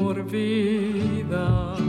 Como un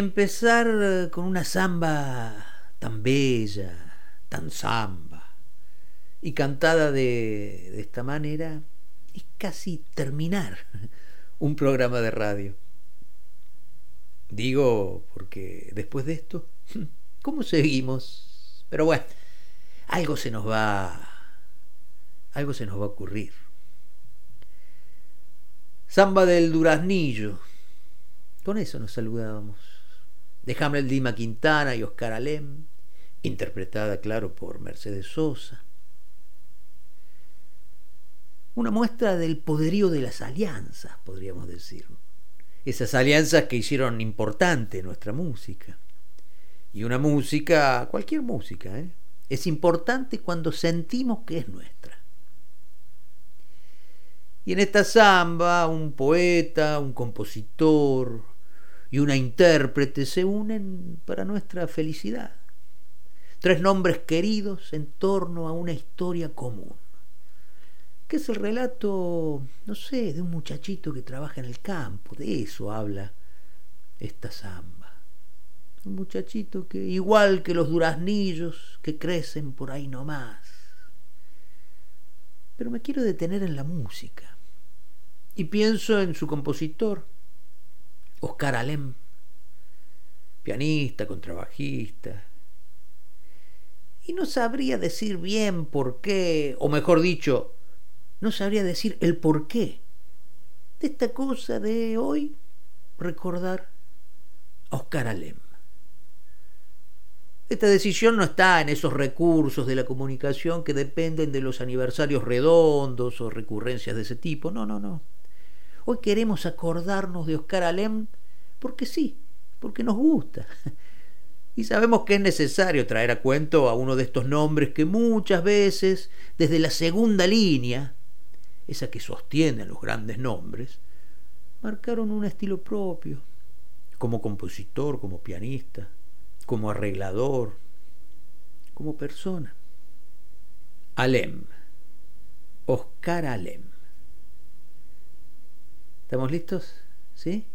empezar eh, con una samba tan bella, tan samba, y cantada de, esta manera, es casi terminar un programa de radio. Digo porque después de esto, ¿cómo seguimos? Pero bueno, algo se nos va algo se nos va a ocurrir. Samba del Duraznillo. Con eso nos saludábamos. De Hamlet Lima Quintana y Oscar Alem, interpretada, claro, por Mercedes Sosa. Una muestra del poderío de las alianzas, podríamos decir. Esas alianzas que hicieron importante nuestra música. Y una música, cualquier música, ¿eh? es importante cuando sentimos que es nuestra. Y en esta samba un poeta, un compositor y una intérprete se unen para nuestra felicidad. Tres nombres queridos en torno a una historia común, que es el relato, no sé, de un muchachito que trabaja en el campo, de eso habla esta samba. Un muchachito que, igual que los duraznillos que crecen por ahí nomás, pero me quiero detener en la música. Y pienso en su compositor, Oscar Alem, pianista, contrabajista. Y no sabría decir bien por qué, o mejor dicho, no sabría decir el por qué de esta cosa de hoy recordar a Oscar Alem. Esta decisión no está en esos recursos de la comunicación que dependen de los aniversarios redondos o recurrencias de ese tipo. No, no, no. Hoy queremos acordarnos de Oscar Alem porque sí, porque nos gusta. Y sabemos que es necesario traer a cuento a uno de estos nombres que muchas veces, desde la segunda línea, esa que sostiene a los grandes nombres, marcaron un estilo propio, como compositor, como pianista, como arreglador, como persona. Alem, Oscar Alem. ¿Estamos listos? ¿Sí?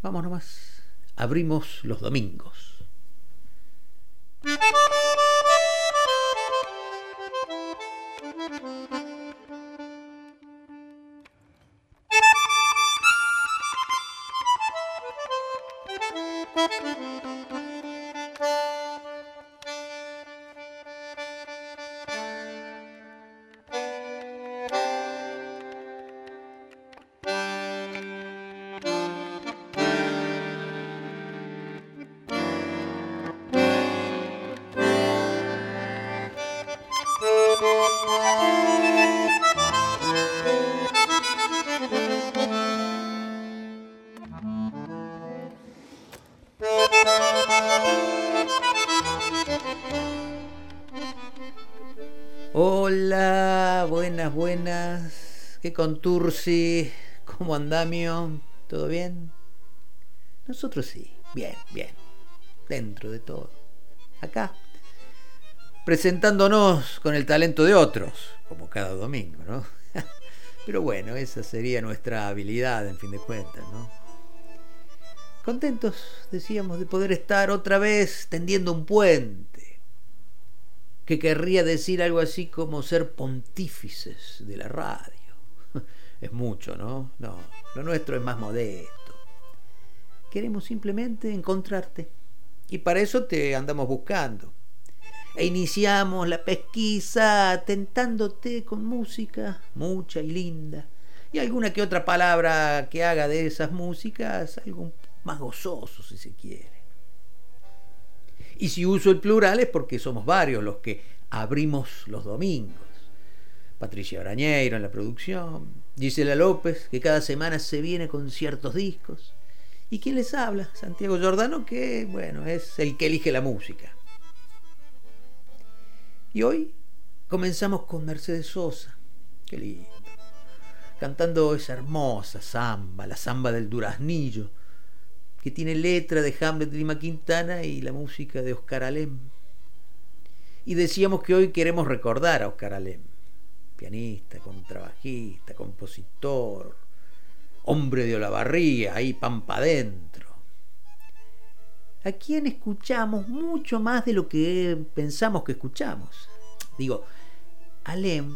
Vamos nomás. Abrimos los domingos. Buenas. ¿Qué contursi? ¿Cómo andamio? ¿Todo bien? Nosotros sí, bien, bien. Dentro de todo. Acá, presentándonos con el talento de otros, como cada domingo, ¿no? Pero bueno, esa sería nuestra habilidad, en fin de cuentas, ¿no? Contentos, decíamos, de poder estar otra vez tendiendo un puente, que querría decir algo así como ser pontífices de la radio. Es mucho, ¿no? No, lo nuestro es más modesto. Queremos simplemente encontrarte. Y para eso te andamos buscando e iniciamos la pesquisa tentándote con música mucha y linda y alguna que otra palabra que haga de esas músicas algo más gozoso si se quiere. Y si uso el plural es porque somos varios los que abrimos los domingos. Patricia Arañeiro en la producción, Gisela López, que cada semana se viene con ciertos discos. ¿Y quién les habla? Santiago Giordano, que, bueno, es el que elige la música. Y hoy comenzamos con Mercedes Sosa. Qué lindo. Cantando esa hermosa samba, la samba del duraznillo, que tiene letra de Hamlet Lima Quintana y la música de Oscar Alem. Y decíamos que hoy queremos recordar a Oscar Alem, pianista, contrabajista, compositor, hombre de Olavarría, ahí pampa adentro. a quien escuchamos mucho más de lo que pensamos que escuchamos. Digo, Alem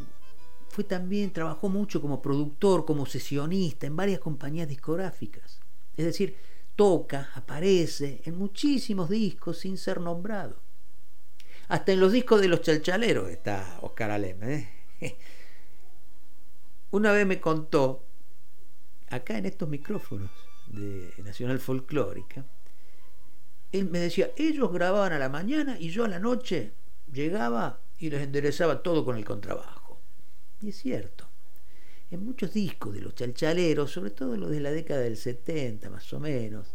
fue también, trabajó mucho como productor, como sesionista en varias compañías discográficas. Es decir, toca, aparece en muchísimos discos sin ser nombrado. Hasta en los discos de los chalchaleros está Oscar Alem. ¿eh? Una vez me contó, acá en estos micrófonos de Nacional Folclórica, él me decía, ellos grababan a la mañana y yo a la noche llegaba y les enderezaba todo con el contrabajo. Y es cierto, en muchos discos de los chalchaleros, sobre todo los de la década del 70 más o menos,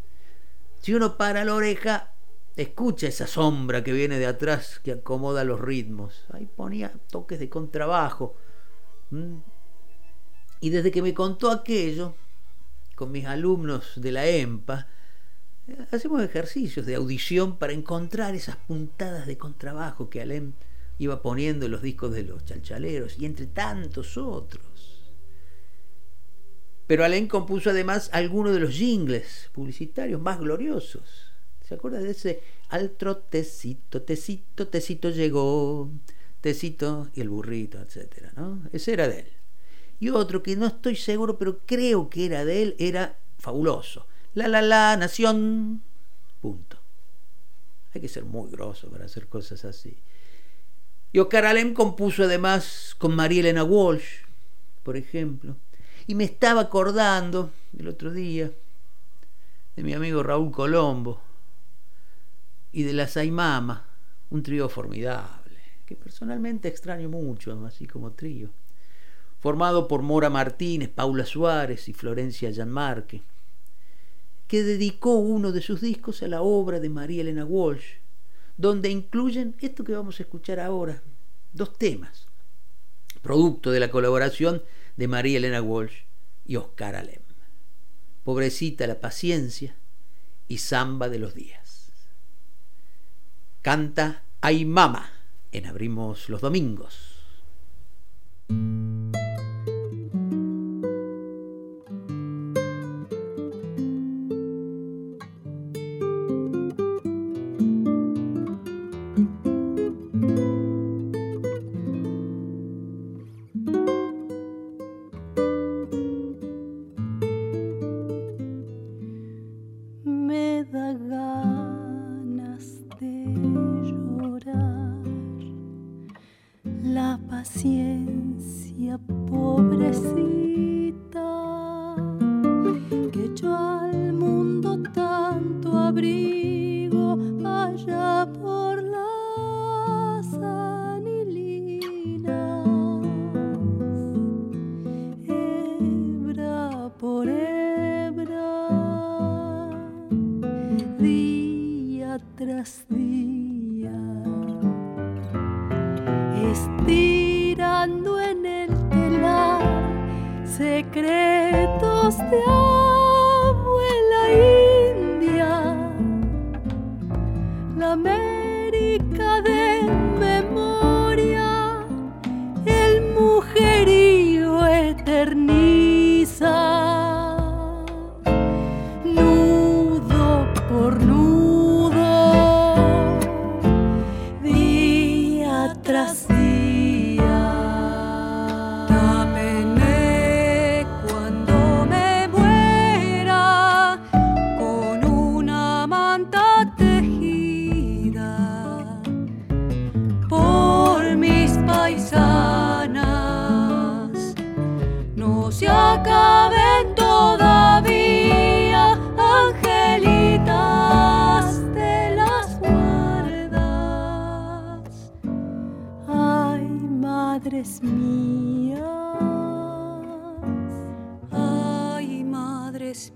si uno para la oreja, escucha esa sombra que viene de atrás que acomoda los ritmos. Ahí ponía toques de contrabajo. Y desde que me contó aquello, con mis alumnos de la EMPA, hacemos ejercicios de audición para encontrar esas puntadas de contrabajo que Alem iba poniendo en los discos de los chalchaleros y entre tantos otros. Pero Alem compuso además algunos de los jingles publicitarios más gloriosos. ¿Se acuerda de ese altro tecito, tecito, tecito llegó, tecito y el burrito, etcétera, ¿no? Ese era de él. Y otro que no estoy seguro, pero creo que era de él, era fabuloso la la la nación. Punto. Hay que ser muy grosso para hacer cosas así. Y Oscar Alem compuso además con María Elena Walsh, por ejemplo. Y me estaba acordando el otro día de mi amigo Raúl Colombo y de la Saimama, un trío formidable, que personalmente extraño mucho, así como trío, formado por Mora Martínez, Paula Suárez y Florencia Gianmarque que dedicó uno de sus discos a la obra de María Elena Walsh, donde incluyen esto que vamos a escuchar ahora, dos temas, producto de la colaboración de María Elena Walsh y Oscar Alem. Pobrecita la paciencia y samba de los días. Canta Ay Mama en Abrimos los Domingos. Prendas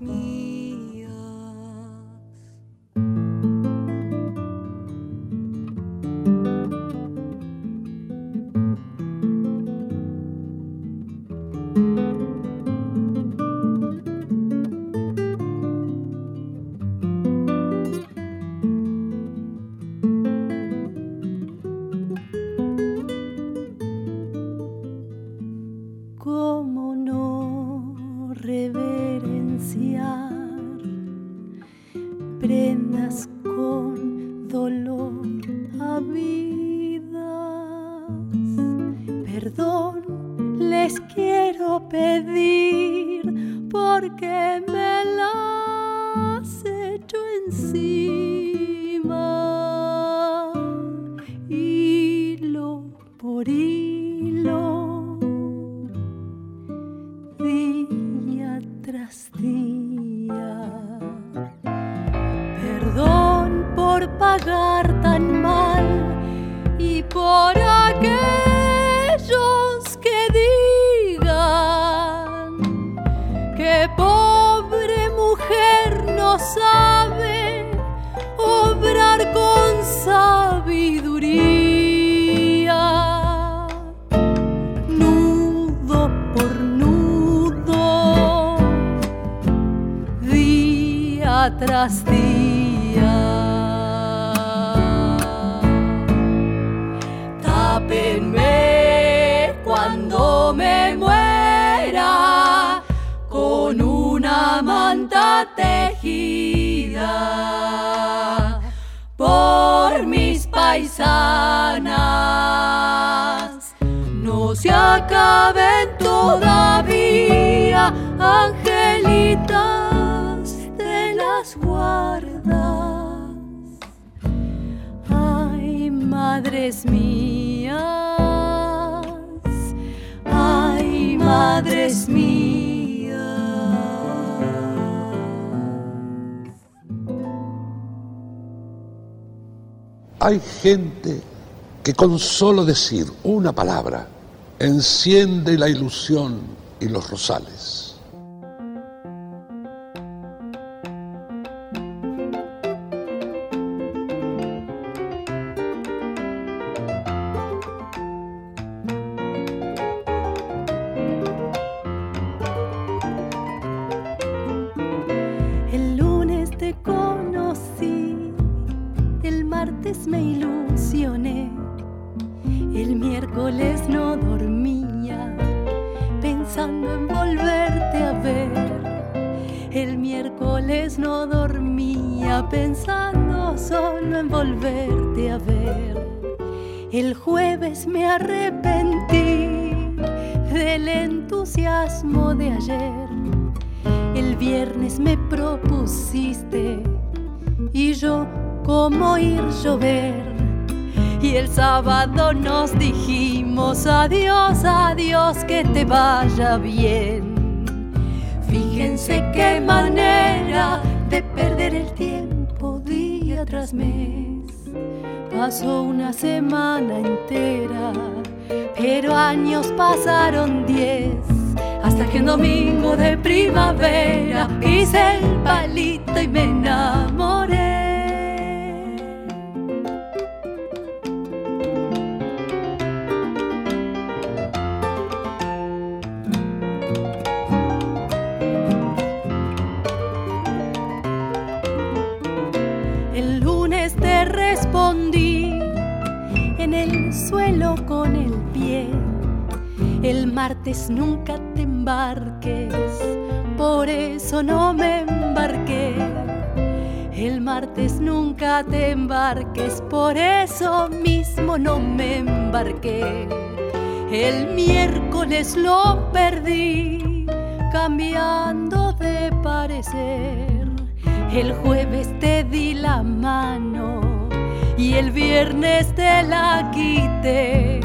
con solo decir una palabra enciende la ilusión y los rosales. Una semana entera, pero años pasaron diez. Hasta que un domingo de primavera hice el palito y me enamoré. Martes nunca te embarques, por eso no me embarqué. El martes nunca te embarques, por eso mismo no me embarqué. El miércoles lo perdí, cambiando de parecer. El jueves te di la mano y el viernes te la quité.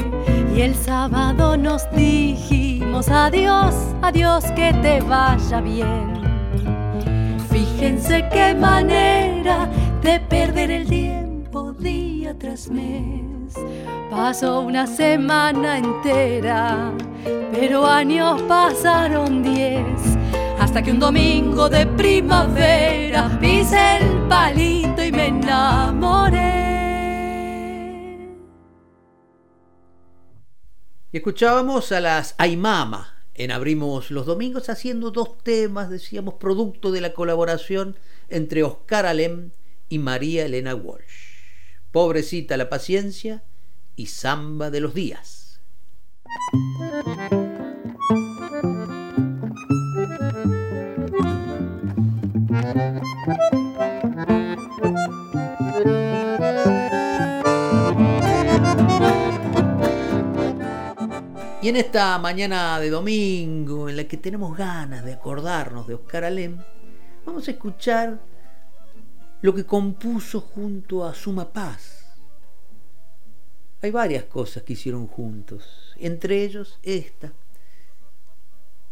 Y el sábado nos dijimos adiós, adiós, que te vaya bien. Fíjense qué manera de perder el tiempo día tras mes. Pasó una semana entera, pero años pasaron diez. Hasta que un domingo de primavera pise el palito y me enamoré. Y escuchábamos a las Aymama en Abrimos los Domingos haciendo dos temas, decíamos, producto de la colaboración entre Oscar Alem y María Elena Walsh. Pobrecita la paciencia y Samba de los días. Y en esta mañana de domingo, en la que tenemos ganas de acordarnos de Oscar Alem, vamos a escuchar lo que compuso junto a Suma Paz. Hay varias cosas que hicieron juntos, entre ellos esta,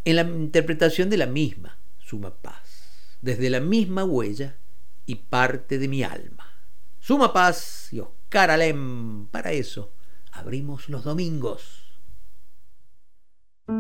en la interpretación de la misma Suma Paz, desde la misma huella y parte de mi alma. Suma Paz y Oscar Alem, para eso abrimos los domingos. Con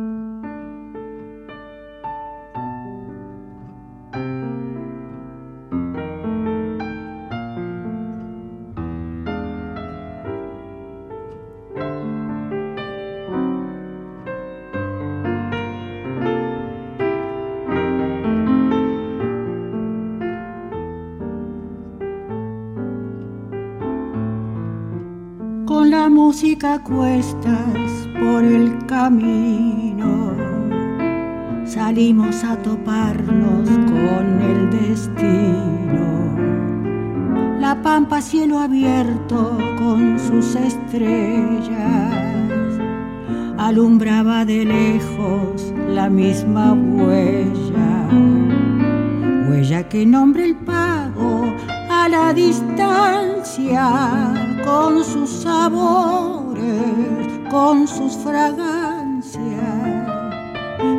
la música cuestas por el camino. Salimos a toparnos con el destino. La pampa cielo abierto con sus estrellas alumbraba de lejos la misma huella, huella que nombra el pago a la distancia con sus sabores con sus fragancias,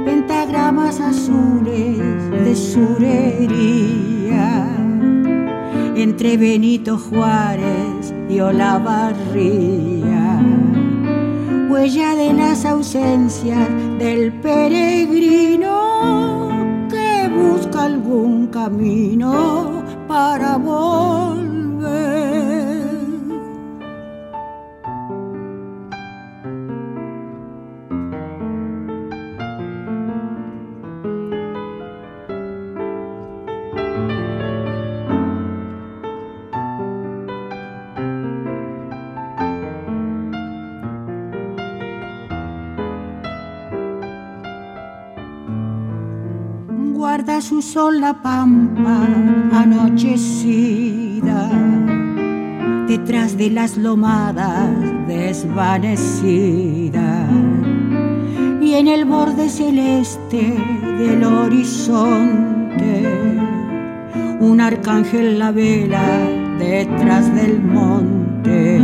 pentagramas azules de surería, entre Benito Juárez y Olavarría, huella de las ausencias del peregrino que busca algún camino para volver. La pampa anochecida, detrás de las lomadas desvanecidas, y en el borde celeste del horizonte, un arcángel la vela detrás del monte,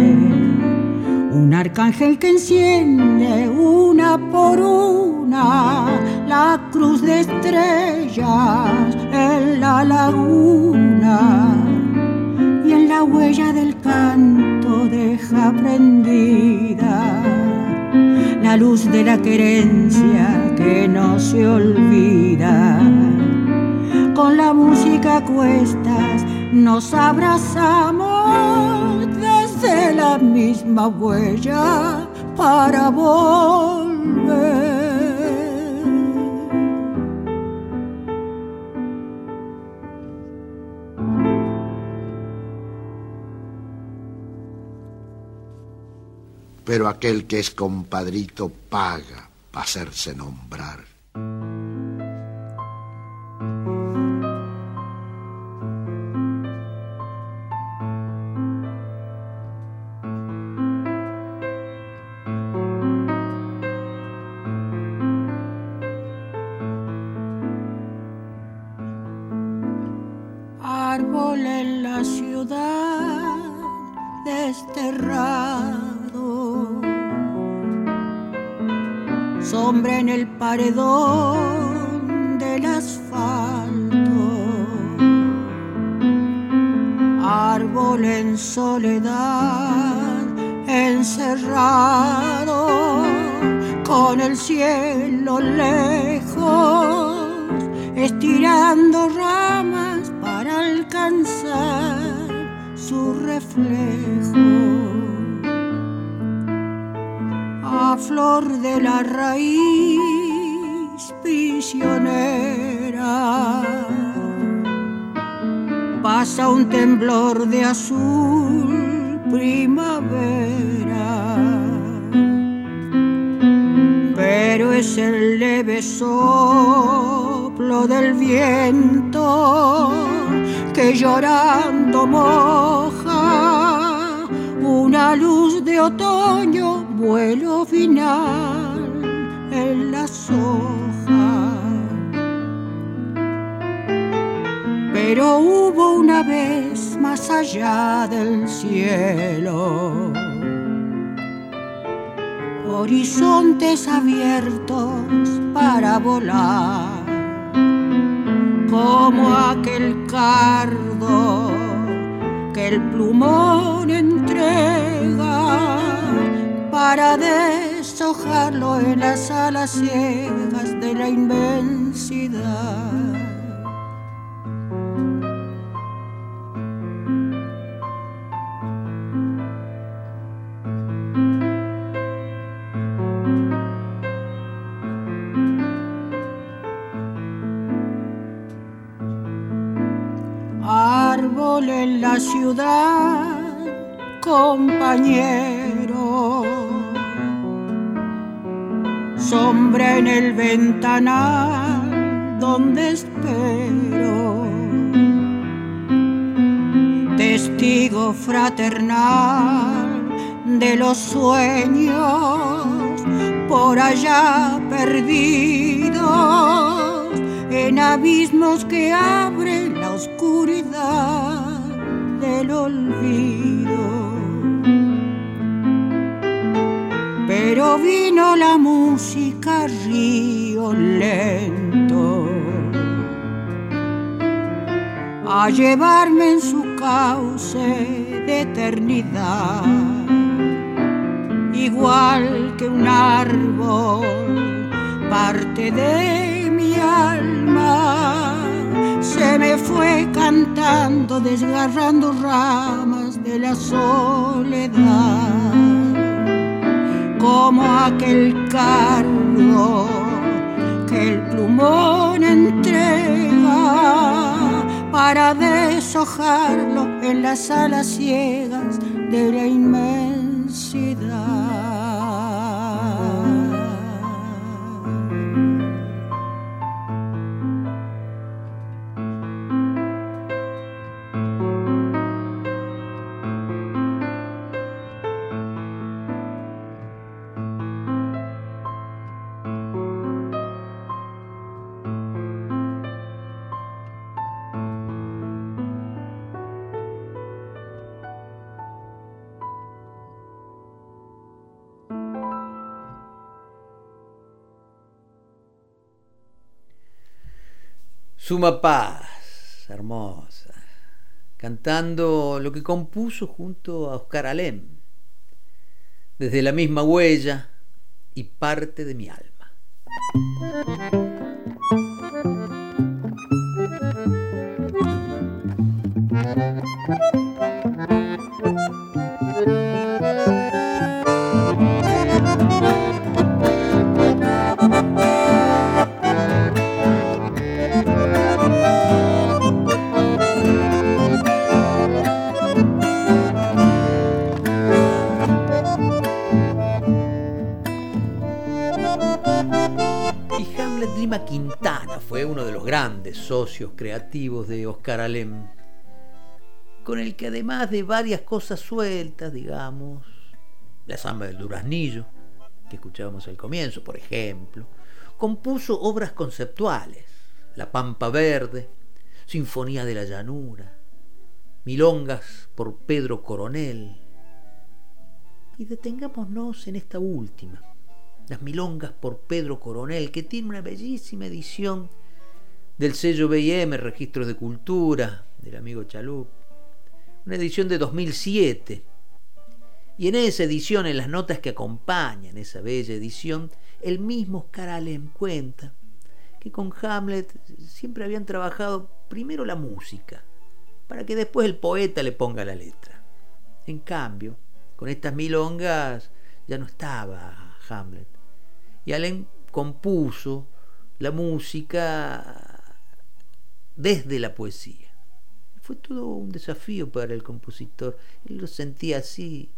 un arcángel que enciende una por una la cruz de estrellas en la laguna y en la huella del canto deja prendida la luz de la querencia que no se olvida. Con la música a cuestas nos abrazamos desde la misma huella para volver. Pero aquel que es compadrito paga para hacerse nombrar. Paredón azul primavera, pero es el leve soplo del viento que llorando moja una luz de otoño vuelo final allá del cielo horizontes abiertos para volar, como aquel cardo que el plumón entrega para deshojarlo en las alas ciegas de la inmensidad. Ciudad, compañero. Sombra en el ventanal donde espero. Testigo fraternal de los sueños por allá perdidos en abismos que abren la oscuridad del olvido. Pero vino la música río lento a llevarme en su cauce de eternidad, igual que un árbol, parte de mi alma se me fue cantando, desgarrando ramas de la soledad, como aquel cargo que el plumón entrega para deshojarlo en las alas ciegas de la inmensidad. Suma Paz, hermosa, cantando lo que compuso junto a Oscar Alem, desde la misma huella y parte de mi alma. Quintana fue uno de los grandes socios creativos de Oscar Alem, con el que además de varias cosas sueltas, digamos, la samba del Duraznillo, que escuchábamos al comienzo, por ejemplo, compuso obras conceptuales, La Pampa Verde, Sinfonía de la Llanura, Milongas por Pedro Coronel, y detengámonos en esta última, las Milongas por Pedro Coronel, que tiene una bellísima edición del sello BM, Registros de Cultura, del amigo Chalup. Una edición de 2007. Y en esa edición, en las notas que acompañan esa bella edición, el mismo Oscar Allen cuenta que con Hamlet siempre habían trabajado primero la música, para que después el poeta le ponga la letra. En cambio, con estas milongas ya no estaba Hamlet, y Allen compuso la música desde la poesía. Fue todo un desafío para el compositor, él lo sentía así.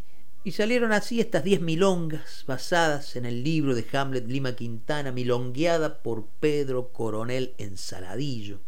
Y salieron así estas diez milongas basadas en el libro de Hamlet Lima Quintana, milongueada por Pedro Coronel Ensaladillo,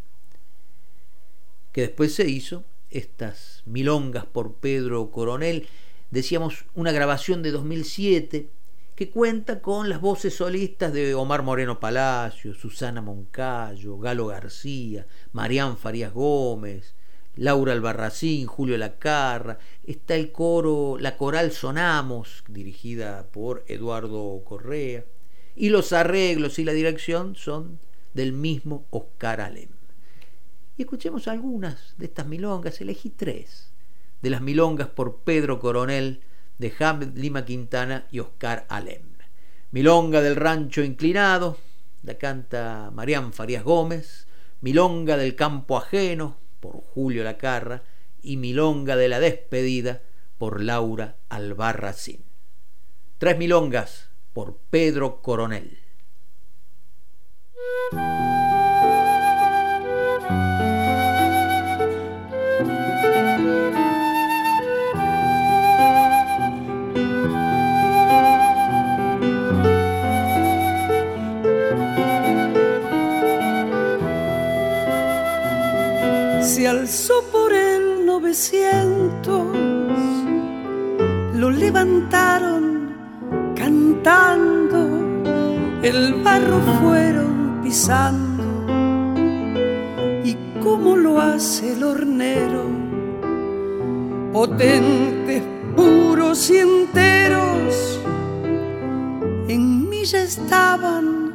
que después se hizo estas milongas por Pedro Coronel, decíamos una grabación de 2007 que cuenta con las voces solistas de Omar Moreno Palacio, Susana Moncayo, Galo García, Marián Farías Gómez, Laura Albarracín, Julio Lacarra, está el coro, la coral Sonamos, dirigida por Eduardo Correa, y los arreglos y la dirección son del mismo Oscar Alem. Y escuchemos algunas de estas milongas, elegí tres, de las milongas por Pedro Coronel, de Hamed Lima Quintana y Oscar Alem. Milonga del Rancho Inclinado, la canta Marián Farías Gómez, Milonga del Campo Ajeno, por Julio Lacarra, y Milonga de la Despedida, por Laura Albarracín. Tres milongas por Pedro Coronel. Se alzó por el 900, lo levantaron cantando, el barro fueron pisando, y como lo hace el hornero, potentes, puros y enteros, en mí ya estaban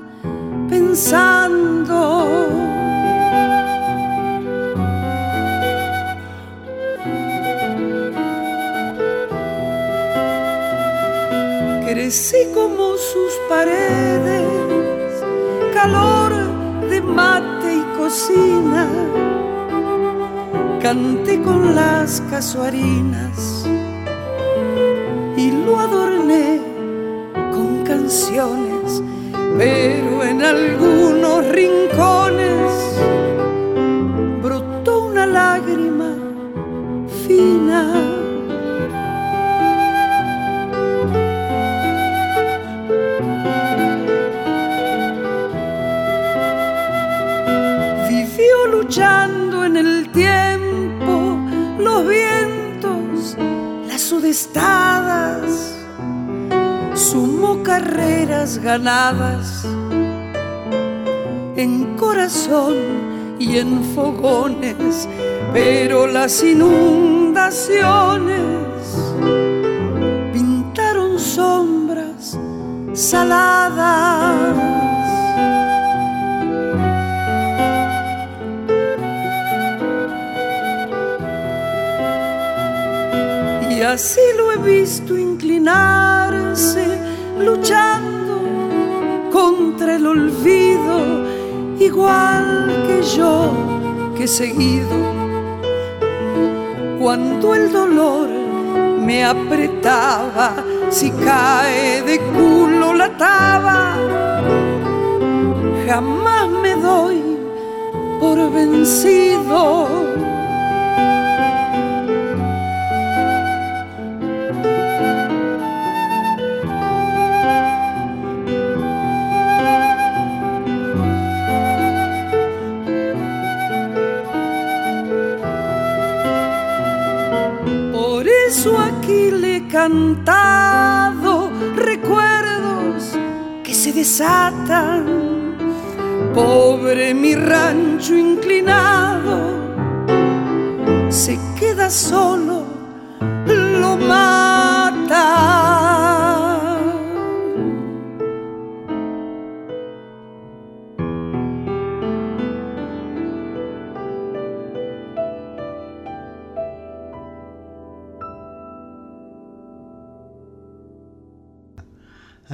pensando crecí como sus paredes, calor de mate y cocina, canté con las casuarinas y lo adorné con canciones, pero en algunos rincones brotó una lágrima fina luchando en el tiempo, los vientos, las sudestadas, sumó carreras ganadas en corazón y en fogones, pero las inundaciones pintaron sombras saladas así lo he visto inclinarse, luchando contra el olvido, igual que yo que he seguido. Cuando el dolor me apretaba, si cae de culo la taba, jamás me doy por vencido cantado recuerdos que se desatan. Pobre mi rancho inclinado, se queda solo, lo mata.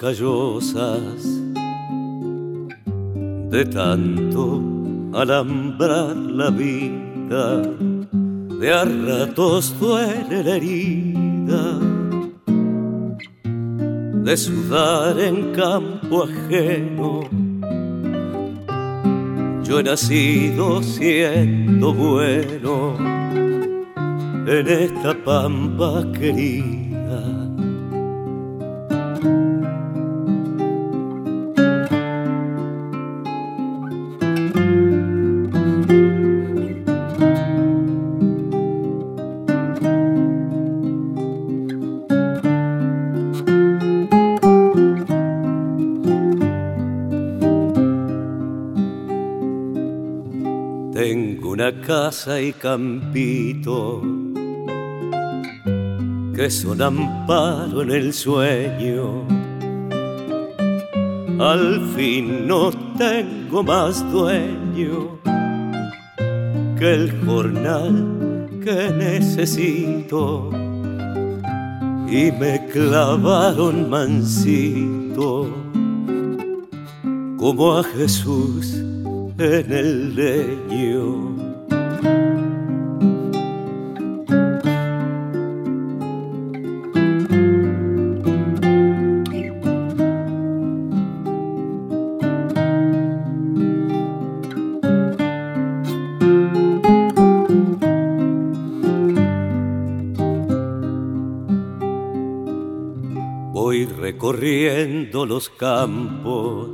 Callosas de tanto alambrar la vida, de a ratos duele la herida de sudar en campo ajeno. Yo he nacido siendo bueno en esta pampa querida casa y campito que son amparo en el sueño. Al fin no tengo más dueño que el jornal que necesito y me clavaron mansito como a Jesús en el leño. Corriendo los campos,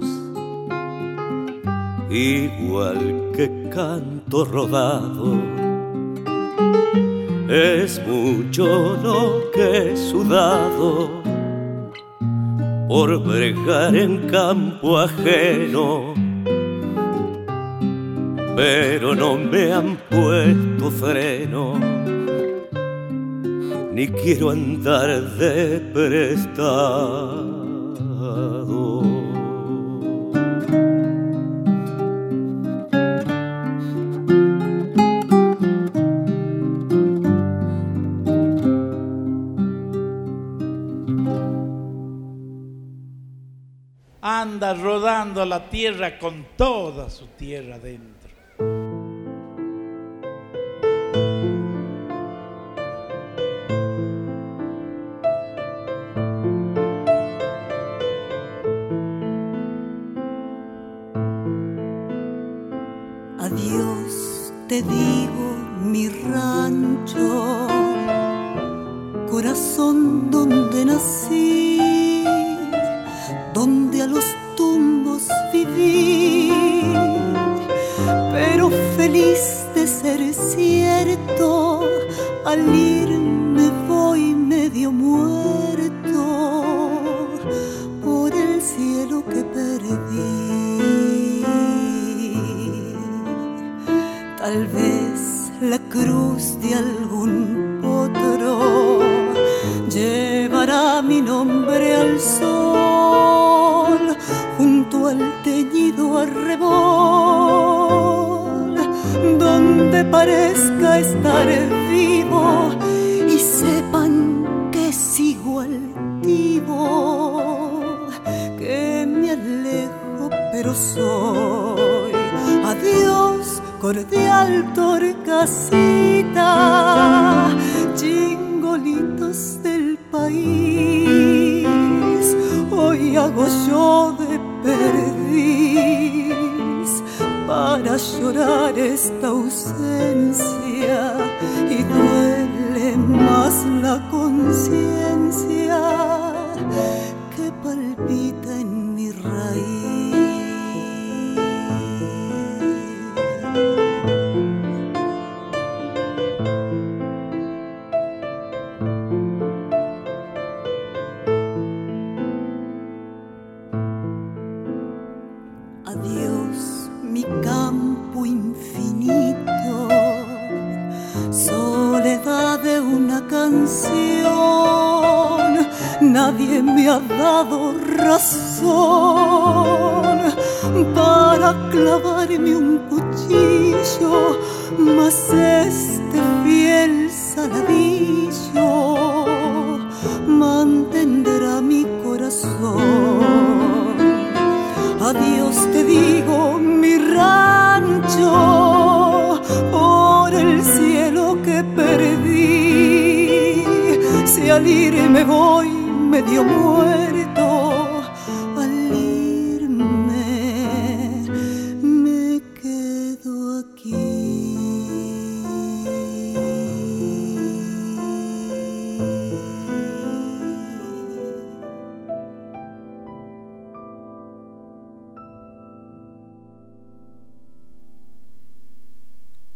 igual que canto rodado. Es mucho lo que he sudado por bregar en campo ajeno, pero no me han puesto freno ni quiero andar de prestado. Anda rodando la tierra con toda su tierra dentro.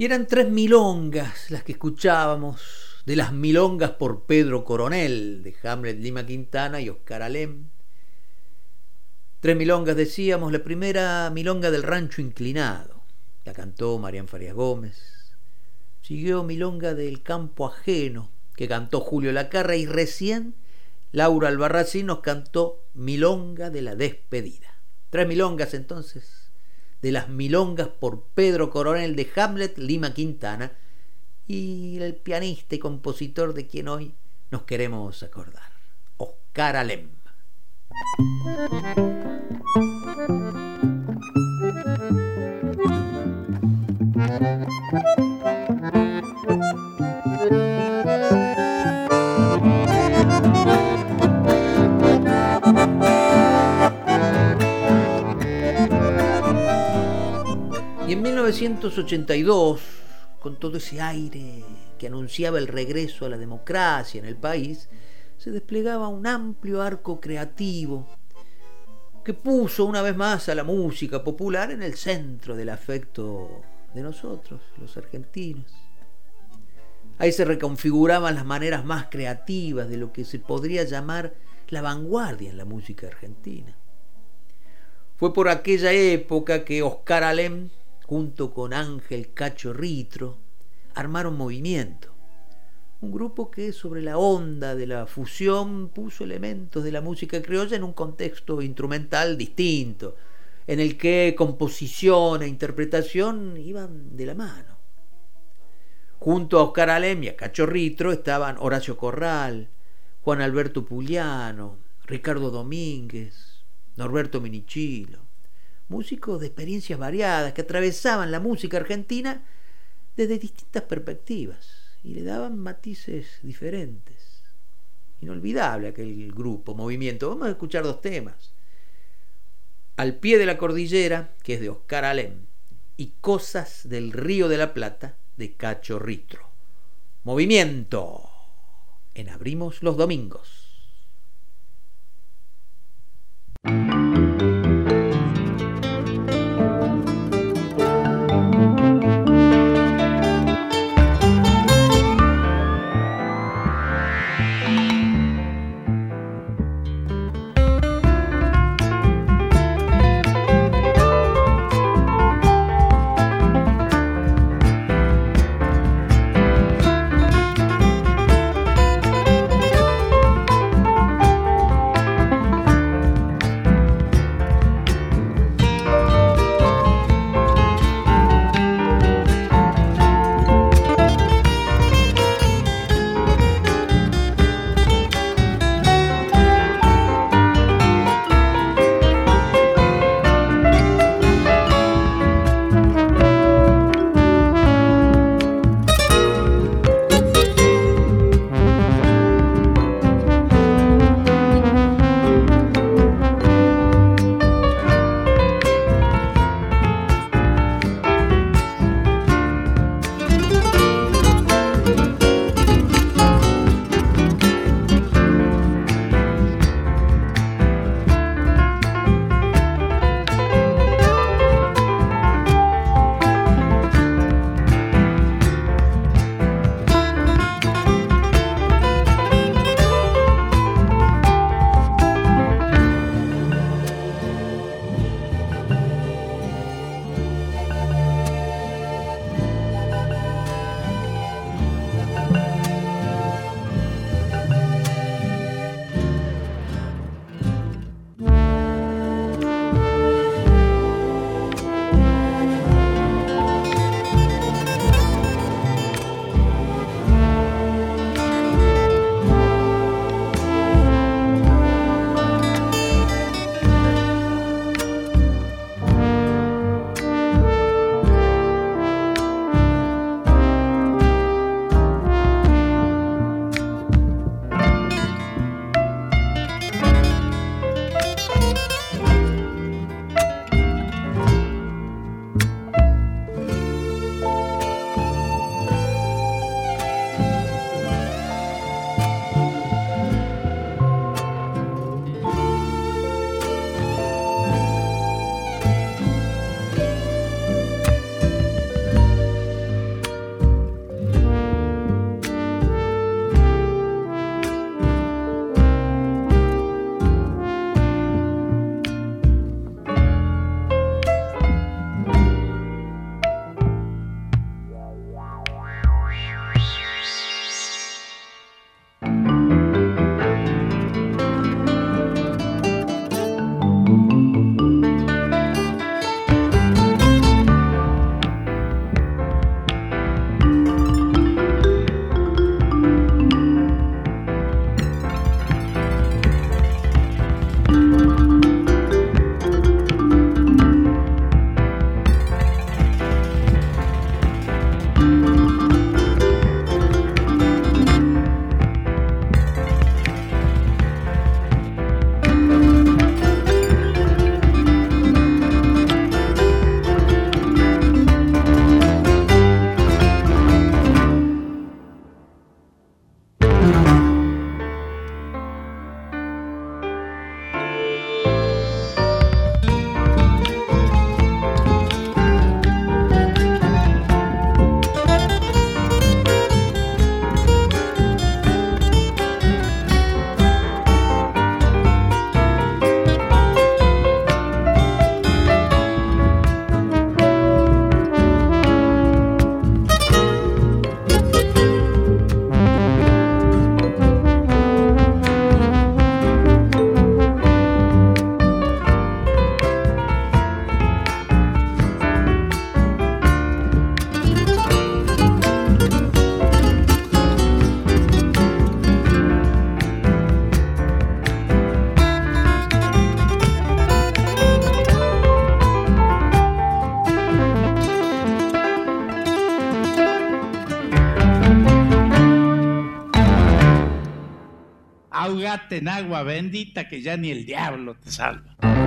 Y eran tres milongas las que escuchábamos, de las milongas por Pedro Coronel, de Hamlet Lima Quintana y Oscar Alem. Tres milongas decíamos, la primera milonga del rancho inclinado, la cantó Marián Farias Gómez. Siguió milonga del campo ajeno, que cantó Julio Lacarra, y recién Laura Albarracín nos cantó Milonga de la despedida. Tres milongas entonces de las milongas por Pedro Coronel de Hamlet Lima Quintana y el pianista y compositor de quien hoy nos queremos acordar, Oscar Alem. Y en 1982, con todo ese aire que anunciaba el regreso a la democracia en el país, se desplegaba un amplio arco creativo que puso una vez más a la música popular en el centro del afecto de nosotros, los argentinos. Ahí se reconfiguraban las maneras más creativas de lo que se podría llamar la vanguardia en la música argentina. Fue por aquella época que Oscar Alem junto con Ángel Cacho Ritro, armaron movimiento. Un grupo que sobre la onda de la fusión puso elementos de la música criolla en un contexto instrumental distinto, en el que composición e interpretación iban de la mano. Junto a Oscar Alem y a Cacho Ritro estaban Horacio Corral, Juan Alberto Pugliano, Ricardo Domínguez, Norberto Minichilo músicos de experiencias variadas que atravesaban la música argentina desde distintas perspectivas y le daban matices diferentes. Inolvidable aquel grupo, movimiento. Vamos a escuchar dos temas. Al pie de la cordillera, que es de Oscar Alem, y Cosas del Río de la Plata, de Cacho Ritro. Movimiento. En Abrimos los Domingos. Ahogate en agua bendita que ya ni el diablo te salva.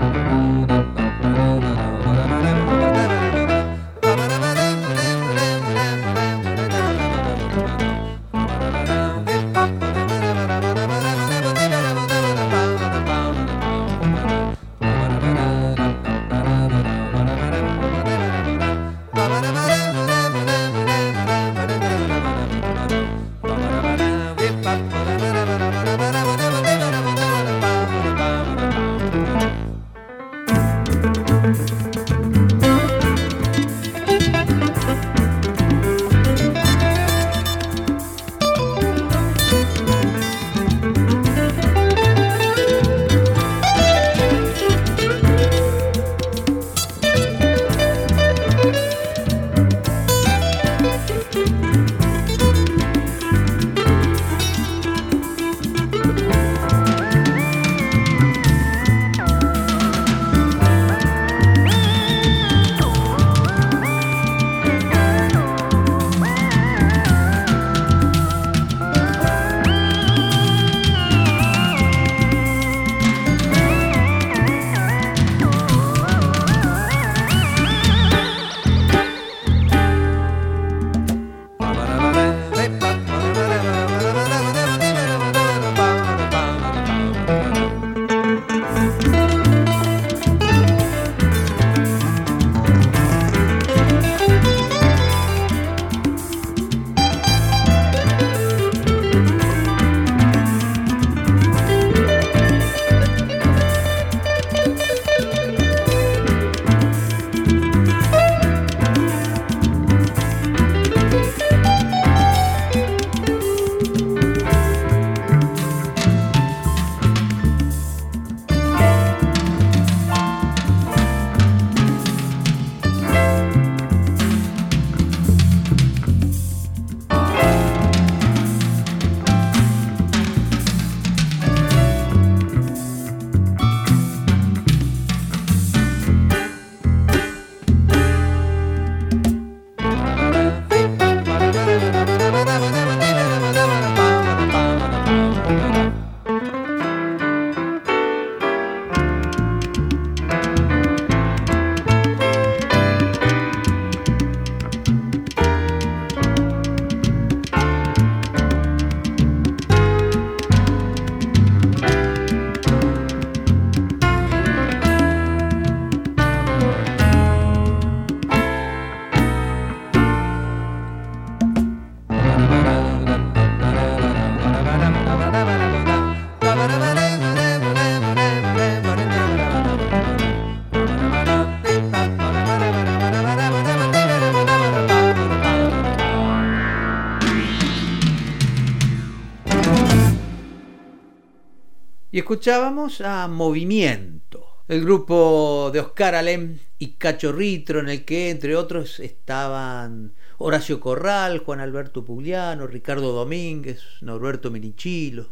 Y escuchábamos a Movimiento, el grupo de Oscar Alem y Cacho Ritro, en el que entre otros estaban Horacio Corral, Juan Alberto Pugliano, Ricardo Domínguez, Norberto Minichilo.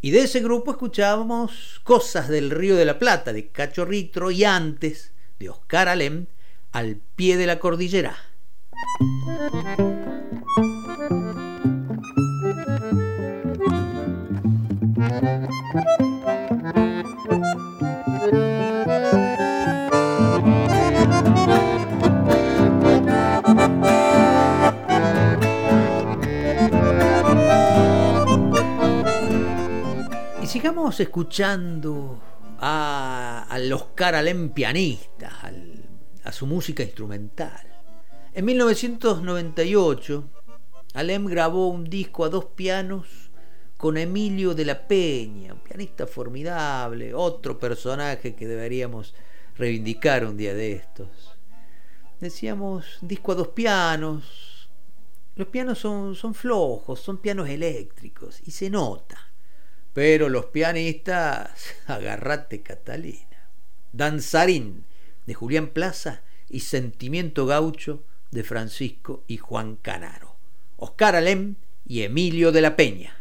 Y de ese grupo escuchábamos Cosas del Río de la Plata de Cacho Ritro y antes de Oscar Alem, Al pie de la cordillera. Y sigamos escuchando a, al Oscar Alem pianista, a su música instrumental. En 1998, Alem grabó un disco a dos pianos con Emilio de la Peña, un pianista formidable, otro personaje que deberíamos reivindicar un día de estos. Decíamos disco a dos pianos. Los pianos son, son flojos, son pianos eléctricos y se nota. Pero los pianistas, agarrate Catalina. Danzarín de Julián Plaza y Sentimiento Gaucho de Francisco y Juan Canaro. Oscar Alem y Emilio de la Peña.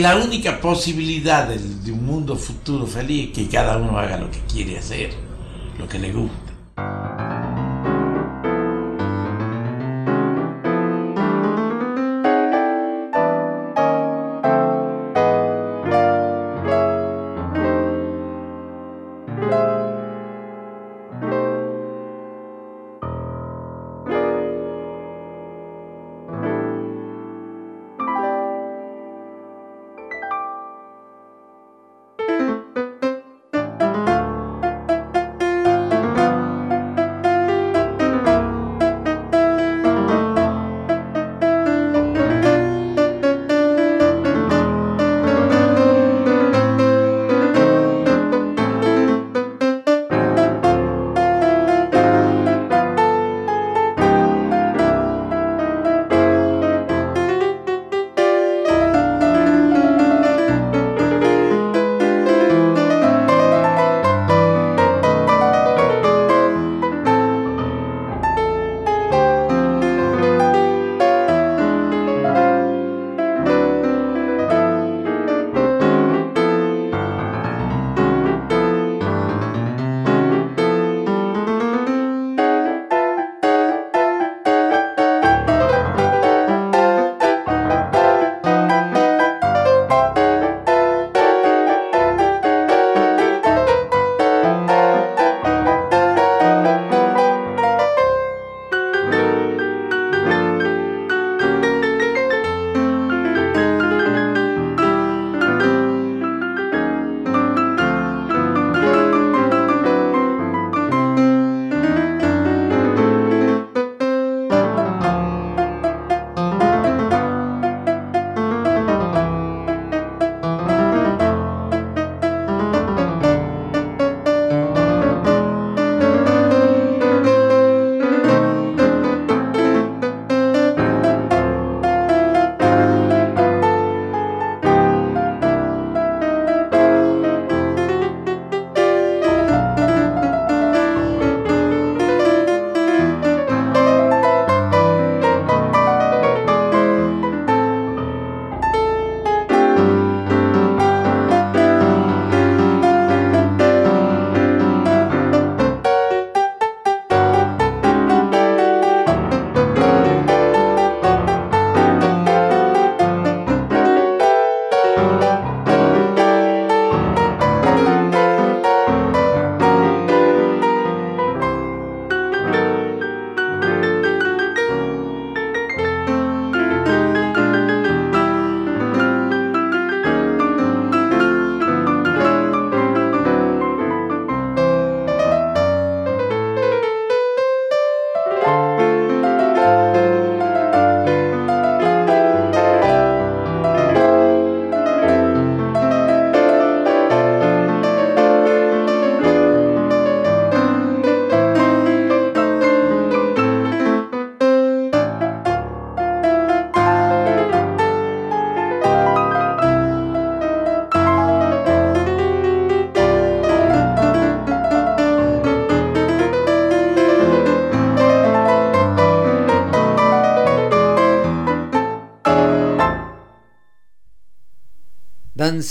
La única posibilidad de, de un mundo futuro feliz es que cada uno haga lo que quiere hacer, lo que le gusta.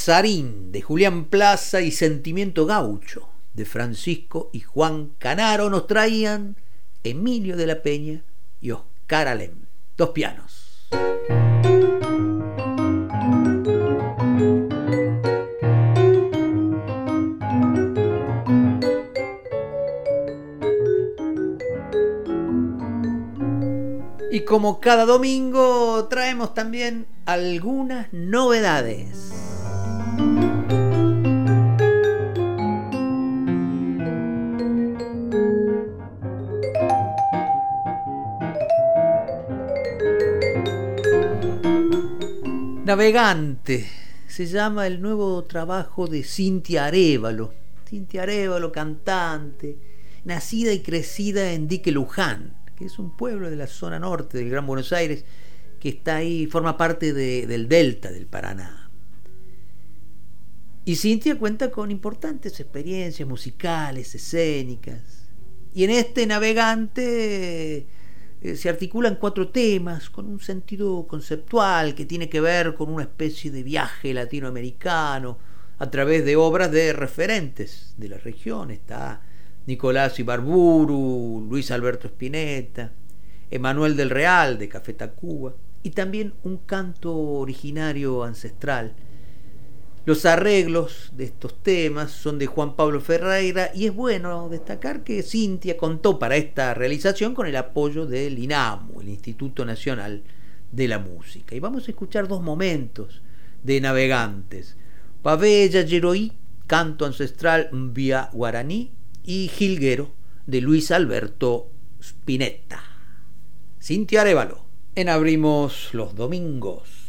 De Julián Plaza y Sentimiento Gaucho de Francisco y Juan Canaro nos traían Emilio de la Peña y Oscar Alem. Dos pianos. Y como cada domingo traemos también algunas novedades. Se llama el nuevo trabajo de Cintia Arevalo. Cintia Arevalo, cantante, nacida y crecida en Dique Luján, que es un pueblo de la zona norte del Gran Buenos Aires, que está ahí, forma parte del delta del Paraná. Y Cintia cuenta con importantes experiencias musicales, escénicas. Y en este navegante eh, se articula en cuatro temas con un sentido conceptual que tiene que ver con una especie de viaje latinoamericano a través de obras de referentes de la región. Está Nicolás Ibarburu, Luis Alberto Spinetta, Emanuel del Real de Café Tacuba y también un canto originario ancestral los arreglos de estos temas son de Juan Pablo Ferreira y es bueno destacar que Cintia contó para esta realización con el apoyo del INAMU, el Instituto Nacional de la Música. Y vamos a escuchar dos momentos de navegantes. Pavella Yeroí, canto ancestral vía guaraní, y Gilguero de Luis Alberto Spinetta. Cintia Arevalo, en Abrimos los Domingos.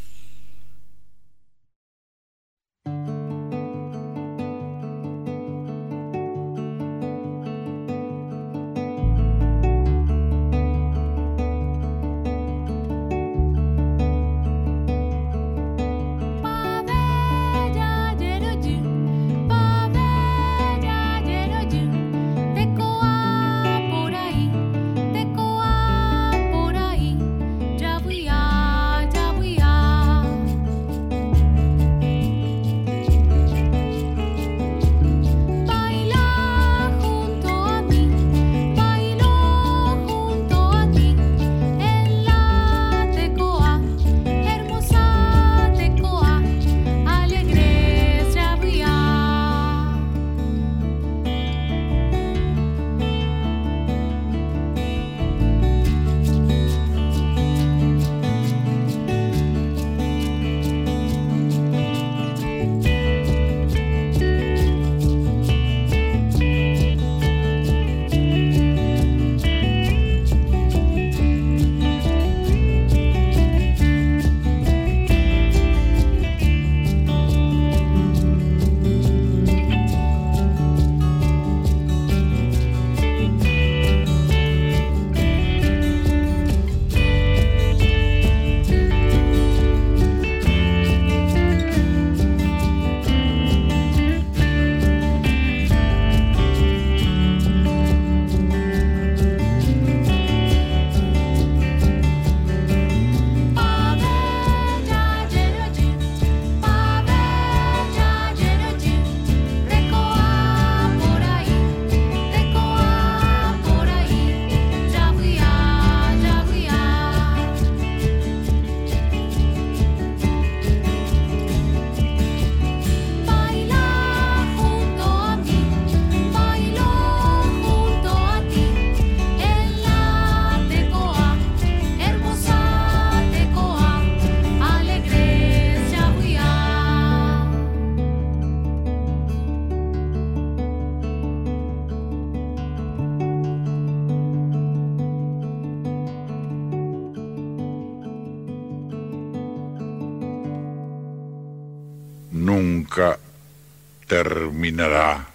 Terminará.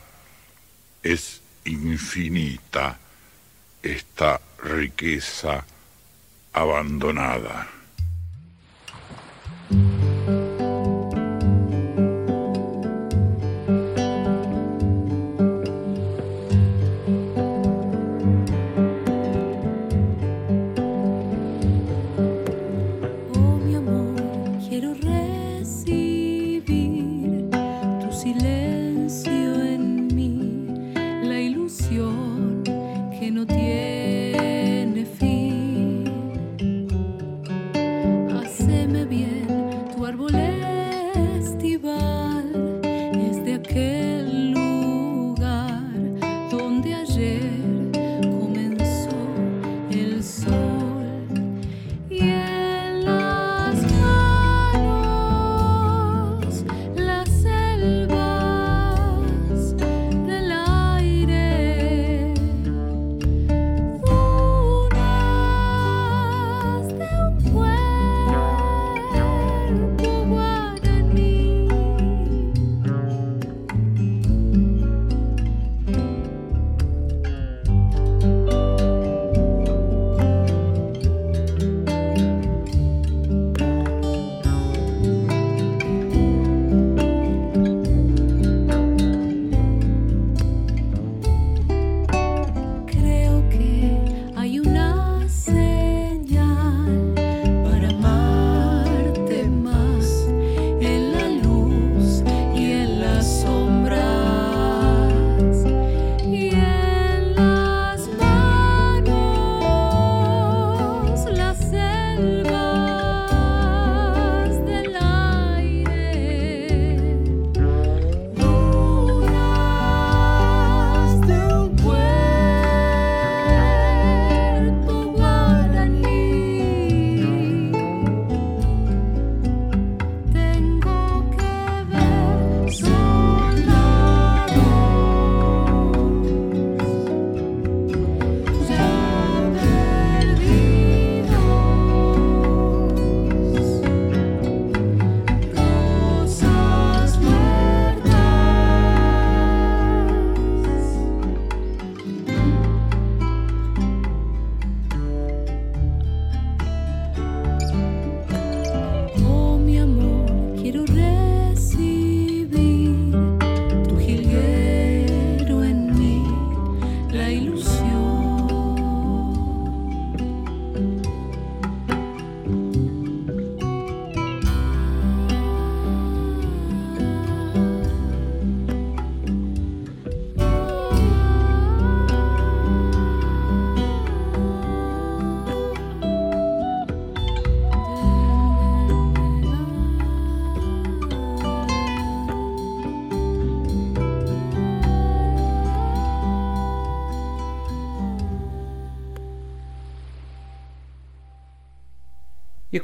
Es infinita esta riqueza abandonada.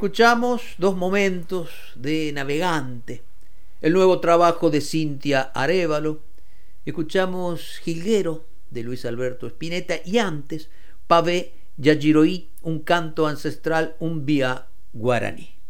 Escuchamos dos momentos de Navegante, el nuevo trabajo de Cintia Arevalo. Escuchamos Gilguero de Luis Alberto Spinetta y antes Pavé Yajiroí, un canto ancestral, un vía guaraní.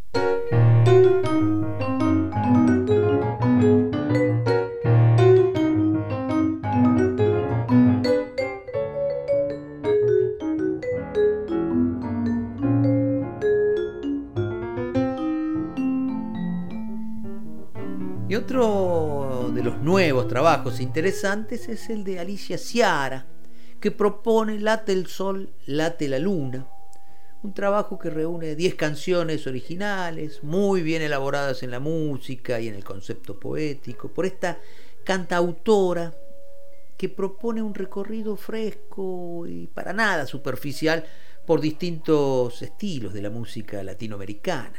Interesantes es el de Alicia Ciara, que propone Late el Sol, Late la Luna, un trabajo que reúne 10 canciones originales, muy bien elaboradas en la música y en el concepto poético, por esta cantautora que propone un recorrido fresco y para nada superficial por distintos estilos de la música latinoamericana.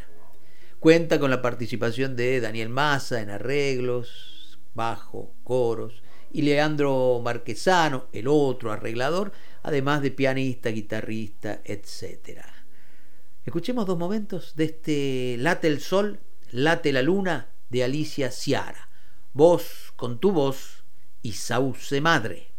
Cuenta con la participación de Daniel Massa en arreglos, bajo, coros, y Leandro Marquesano, el otro arreglador, además de pianista, guitarrista, etc. Escuchemos dos momentos de este Late el Sol, Late la Luna de Alicia Ciara. Voz con tu voz y sauce madre.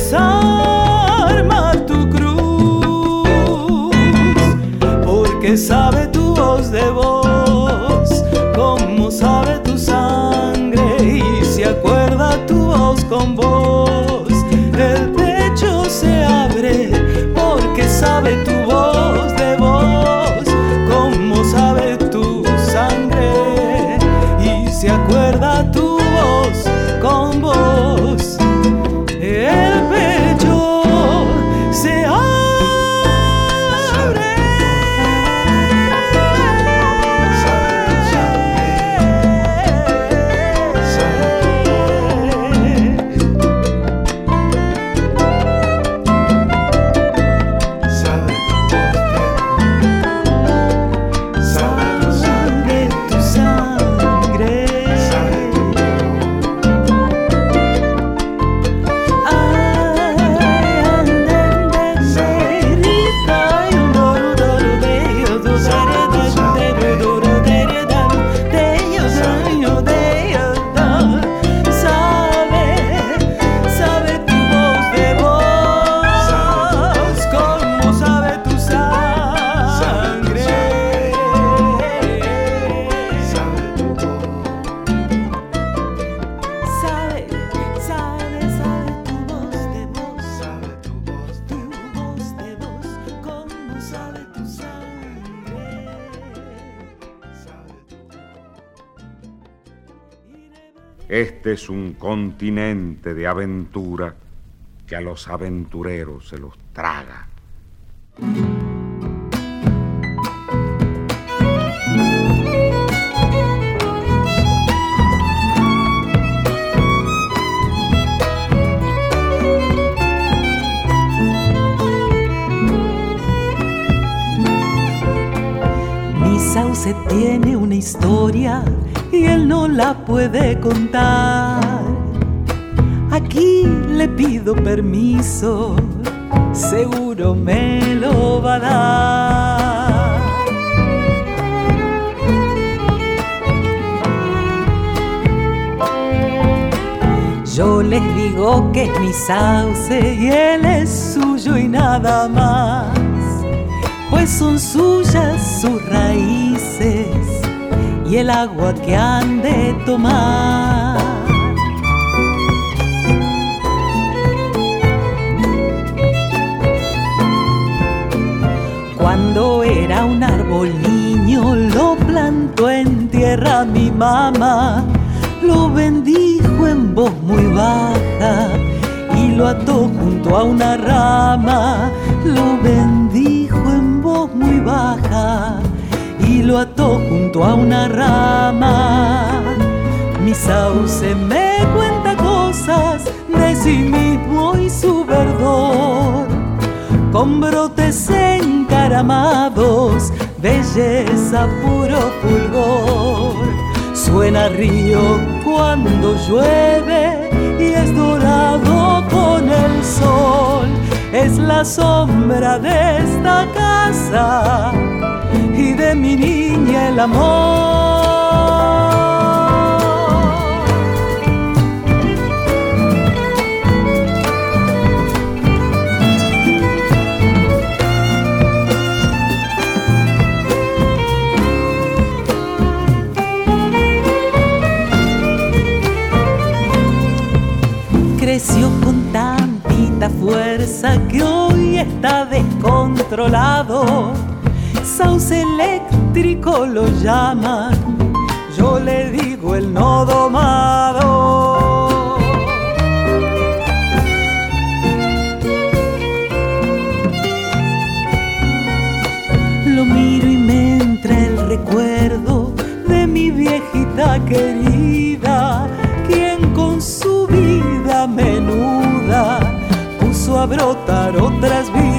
desarma tu cruz, porque sabe tu voz de voz, como sabe tu sangre y se acuerda tu voz con voz. Continente de aventura que a los aventureros se los traga. Mi sauce tiene una historia y él no la puede contar. Permiso, seguro me lo va a dar. Yo les digo que es mi sauce y él es suyo y nada más pues son suyas sus raíces y el agua que han de tomar. Cuando era un árbol niño lo plantó en tierra mi mamá, lo bendijo en voz muy baja y lo ató junto a una rama, lo bendijo en voz muy baja y lo ató junto a una rama. Mi sauce me cuenta cosas de sí mismo y su verdor, con brotes encaramados, belleza puro fulgor. Suena río cuando llueve y es dorado con el sol. Es la sombra de esta casa y de mi niña el amor. Descontrolado. Sauce eléctrico lo llaman, yo le digo el no domado. Lo miro y me entra el recuerdo de mi viejita querida, quien con su vida menuda puso a brotar otras vidas,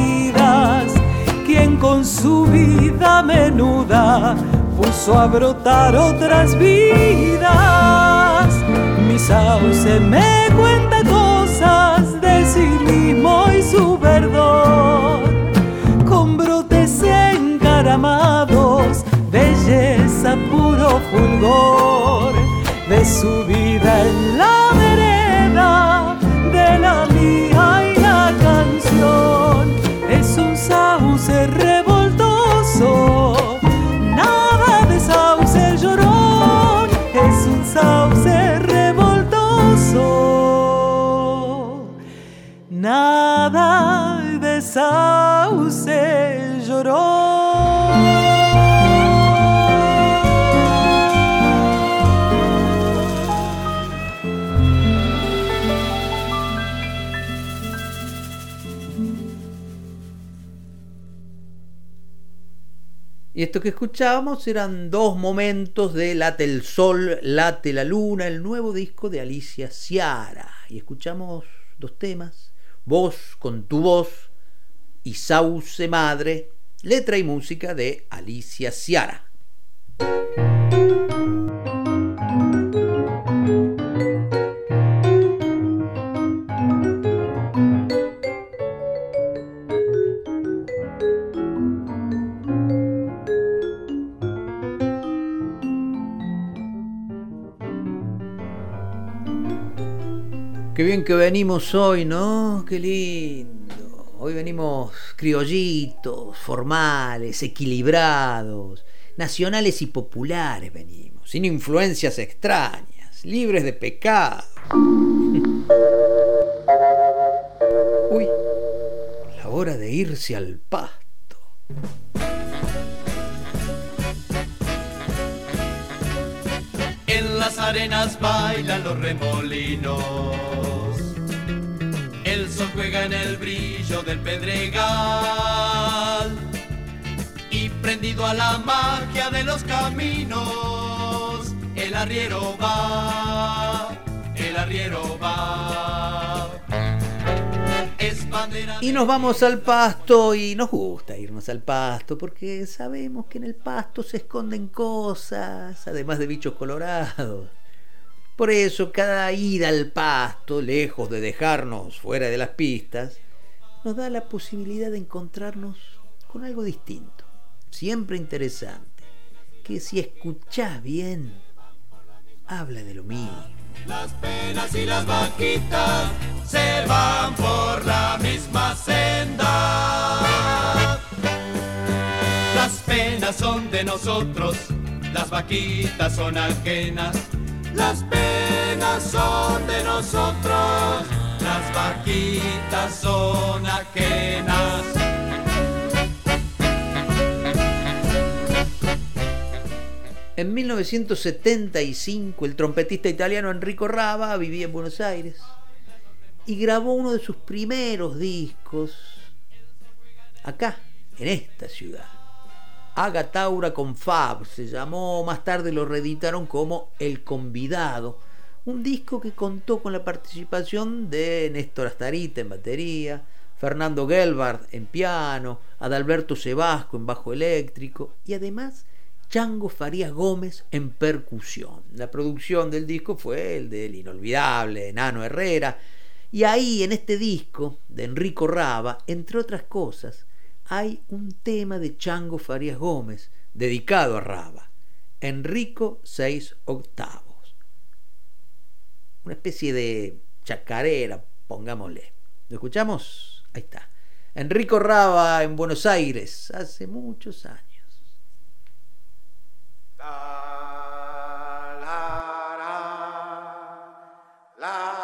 su vida menuda puso a brotar otras vidas. Mi sauce me cuenta cosas de sí mismo y su verdor, con brotes encaramados, belleza puro fulgor. De su vida en la vereda de la mía y la canción. Es un sauce 走。Y esto que escuchábamos eran dos momentos de Late el Sol, Late la Luna, el nuevo disco de Alicia Ciara. Y escuchamos dos temas, Voz con tu voz y Sauce Madre, letra y música de Alicia Ciara. Qué bien que venimos hoy, ¿no? Qué lindo. Hoy venimos criollitos, formales, equilibrados, nacionales y populares venimos, sin influencias extrañas, libres de pecado. Uy, la hora de irse al pasto. Las arenas bailan los remolinos el sol juega en el brillo del pedregal y prendido a la magia de los caminos, el arriero va, el arriero va. Y nos vamos al pasto y nos gusta irnos al pasto porque sabemos que en el pasto se esconden cosas, además de bichos colorados. Por eso cada ida al pasto, lejos de dejarnos fuera de las pistas, nos da la posibilidad de encontrarnos con algo distinto, siempre interesante, que si escuchás bien, habla de lo mismo. Las penas y las vaquitas se van por la misma senda. Las penas son de nosotros, las vaquitas son ajenas las penas son de nosotros, las vaquitas son ajenas. En 1975 el trompetista italiano Enrico Rava vivía en Buenos Aires y grabó uno de sus primeros discos acá, en esta ciudad. Agataura con Fab se llamó, más tarde lo reeditaron como El Convidado, un disco que contó con la participación de Néstor Astarita en batería, Fernando Gelbard en piano, Adalberto Sebasco en bajo eléctrico y además Chango Farías Gómez en percusión. La producción del disco fue el del inolvidable Nano Herrera y ahí, en este disco de Enrico Raba, entre otras cosas, hay un tema de Chango Farías Gómez dedicado a Raba, Enrico 6 octavos. Una especie de chacarera, pongámosle. ¿Lo escuchamos? Ahí está. Enrico Raba en Buenos Aires, hace muchos años. La, la,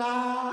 love.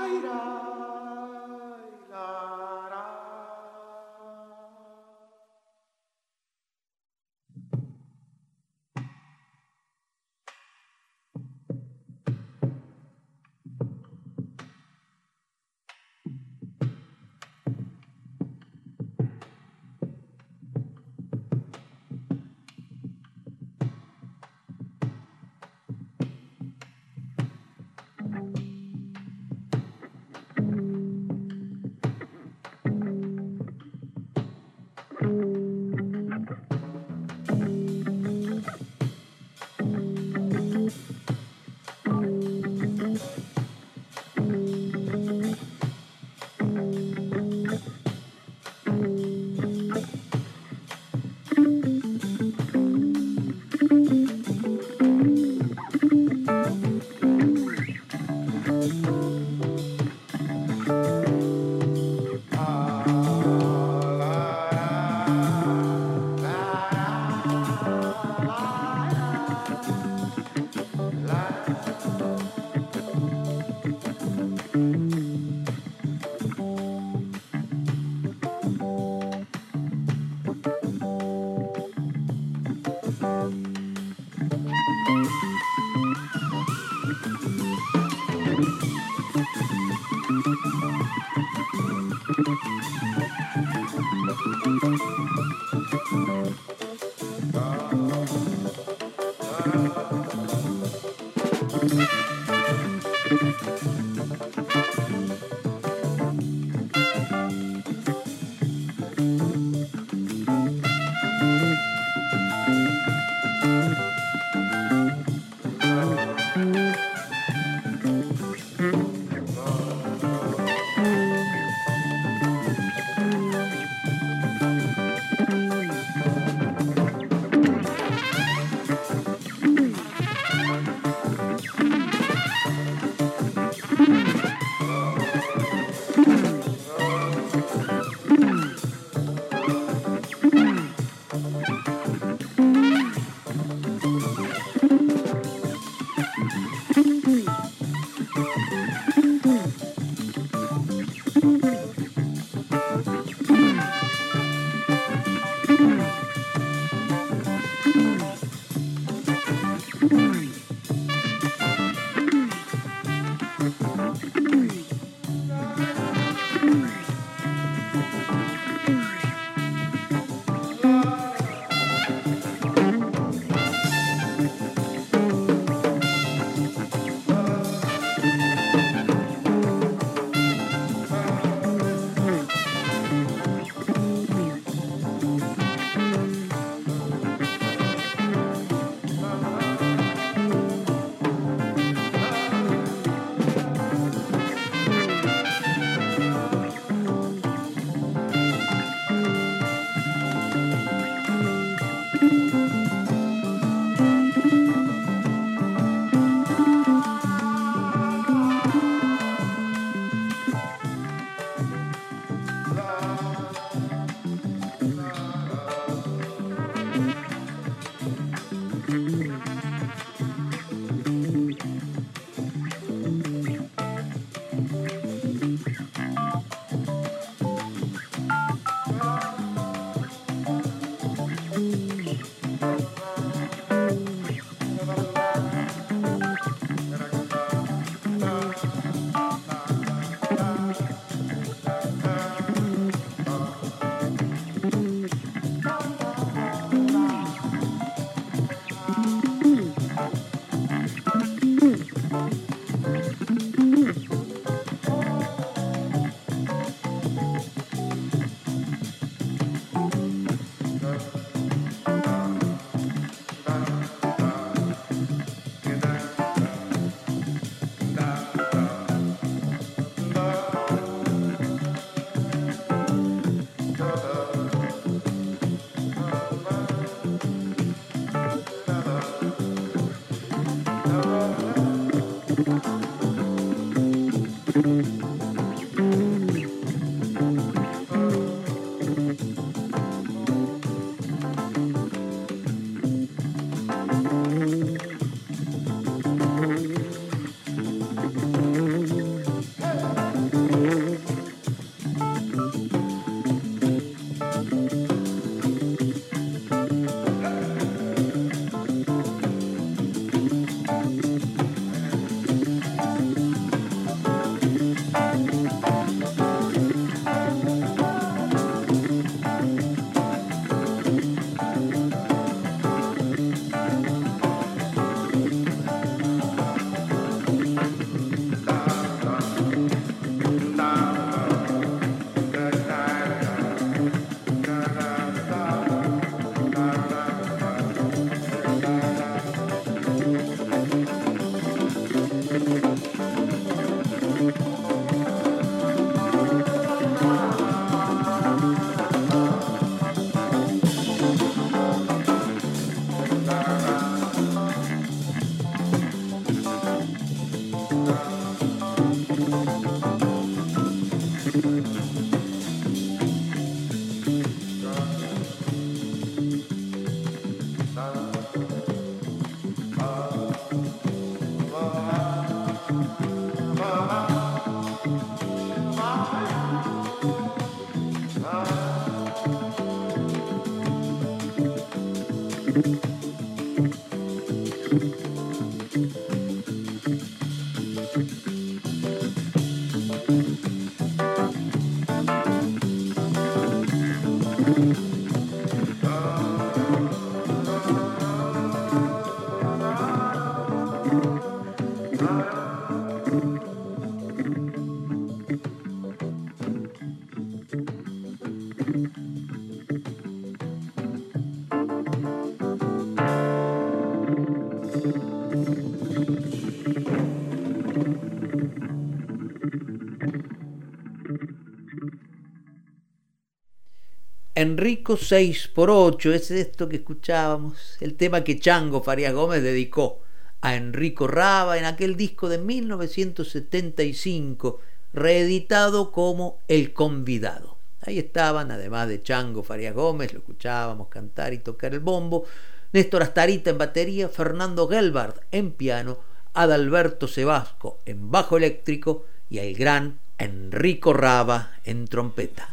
Enrico 6x8 es esto que escuchábamos, el tema que Chango Farías Gómez dedicó a Enrico Raba en aquel disco de 1975, reeditado como El Convidado. Ahí estaban, además de Chango Farías Gómez, lo escuchábamos cantar y tocar el bombo, Néstor Astarita en batería, Fernando Gelbard en piano, Adalberto Sebasco en bajo eléctrico y el gran Enrico Raba en trompeta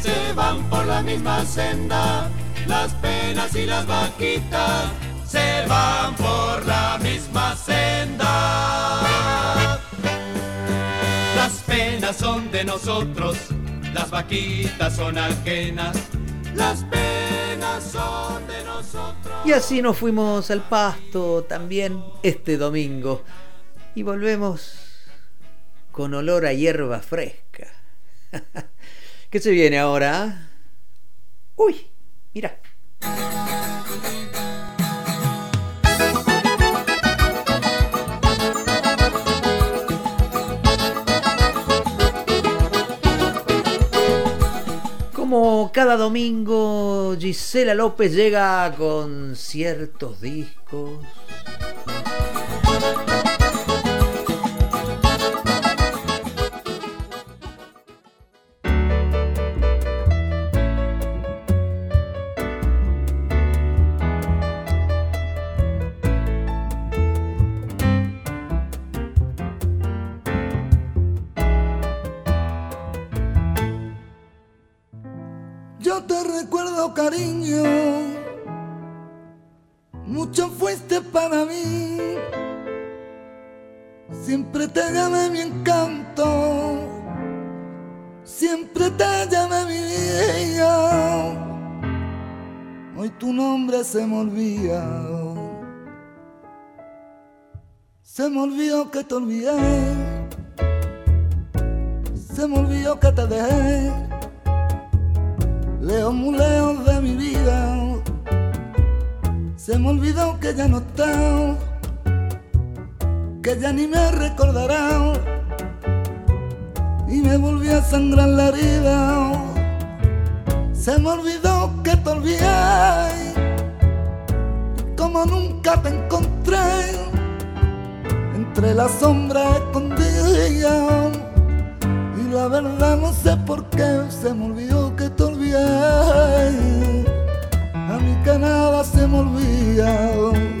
se van por la misma senda, las penas y las vaquitas se van por la misma senda. Las penas son de nosotros, las vaquitas son ajenas, las penas son de nosotros. Y así nos fuimos al pasto también este domingo y volvemos con olor a hierba fresca. ¿Qué se viene ahora? Uy, mira. Como cada domingo, Gisela López llega con ciertos discos para mí. Siempre te llamé mi encanto, siempre te llamé mi vida. Hoy tu nombre se me olvida. Se me olvidó que te olvidé. Se me olvidó que te dejé leo muy lejos de mi vida. Se me olvidó que ya no está, que ya ni me recordará. Y me volví a sangrar la herida. Se me olvidó que te olvidé. Como nunca te encontré entre las sombras escondidas. Y la verdad no sé por qué se me olvidó que te a que nada se me olvida.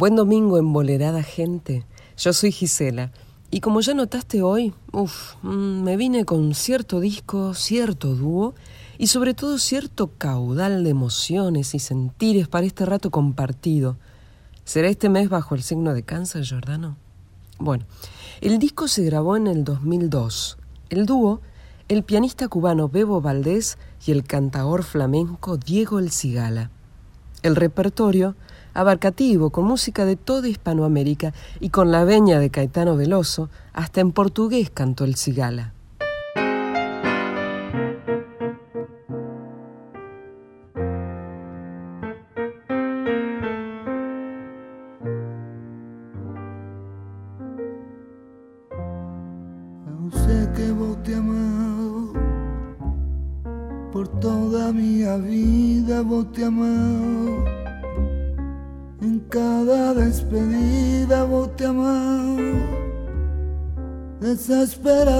Buen domingo, embolerada gente. Yo soy Gisela. Y como ya notaste hoy, uf, mm, me vine con cierto disco, cierto dúo y sobre todo cierto caudal de emociones y sentires para este rato compartido. ¿Será este mes bajo el signo de cáncer, Jordano? Bueno, el disco se grabó en el 2002. El dúo, el pianista cubano Bebo Valdés y el cantaor flamenco Diego El Cigala. El repertorio, abarcativo, con música de toda Hispanoamérica y con la veña de Caetano Veloso, hasta en portugués cantó el cigala. Desesperadamente. Sé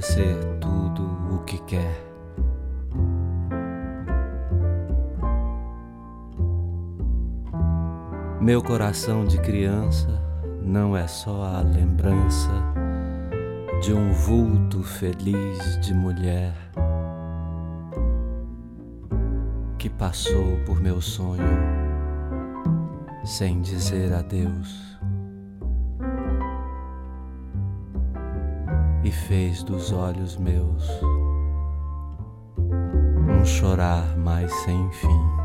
ser tudo o que quer. Meu coração de criança não é só a lembrança de um vulto feliz de mulher que passou por meu sonho sem dizer adeus e fez dos olhos meus um chorar mais sem fim.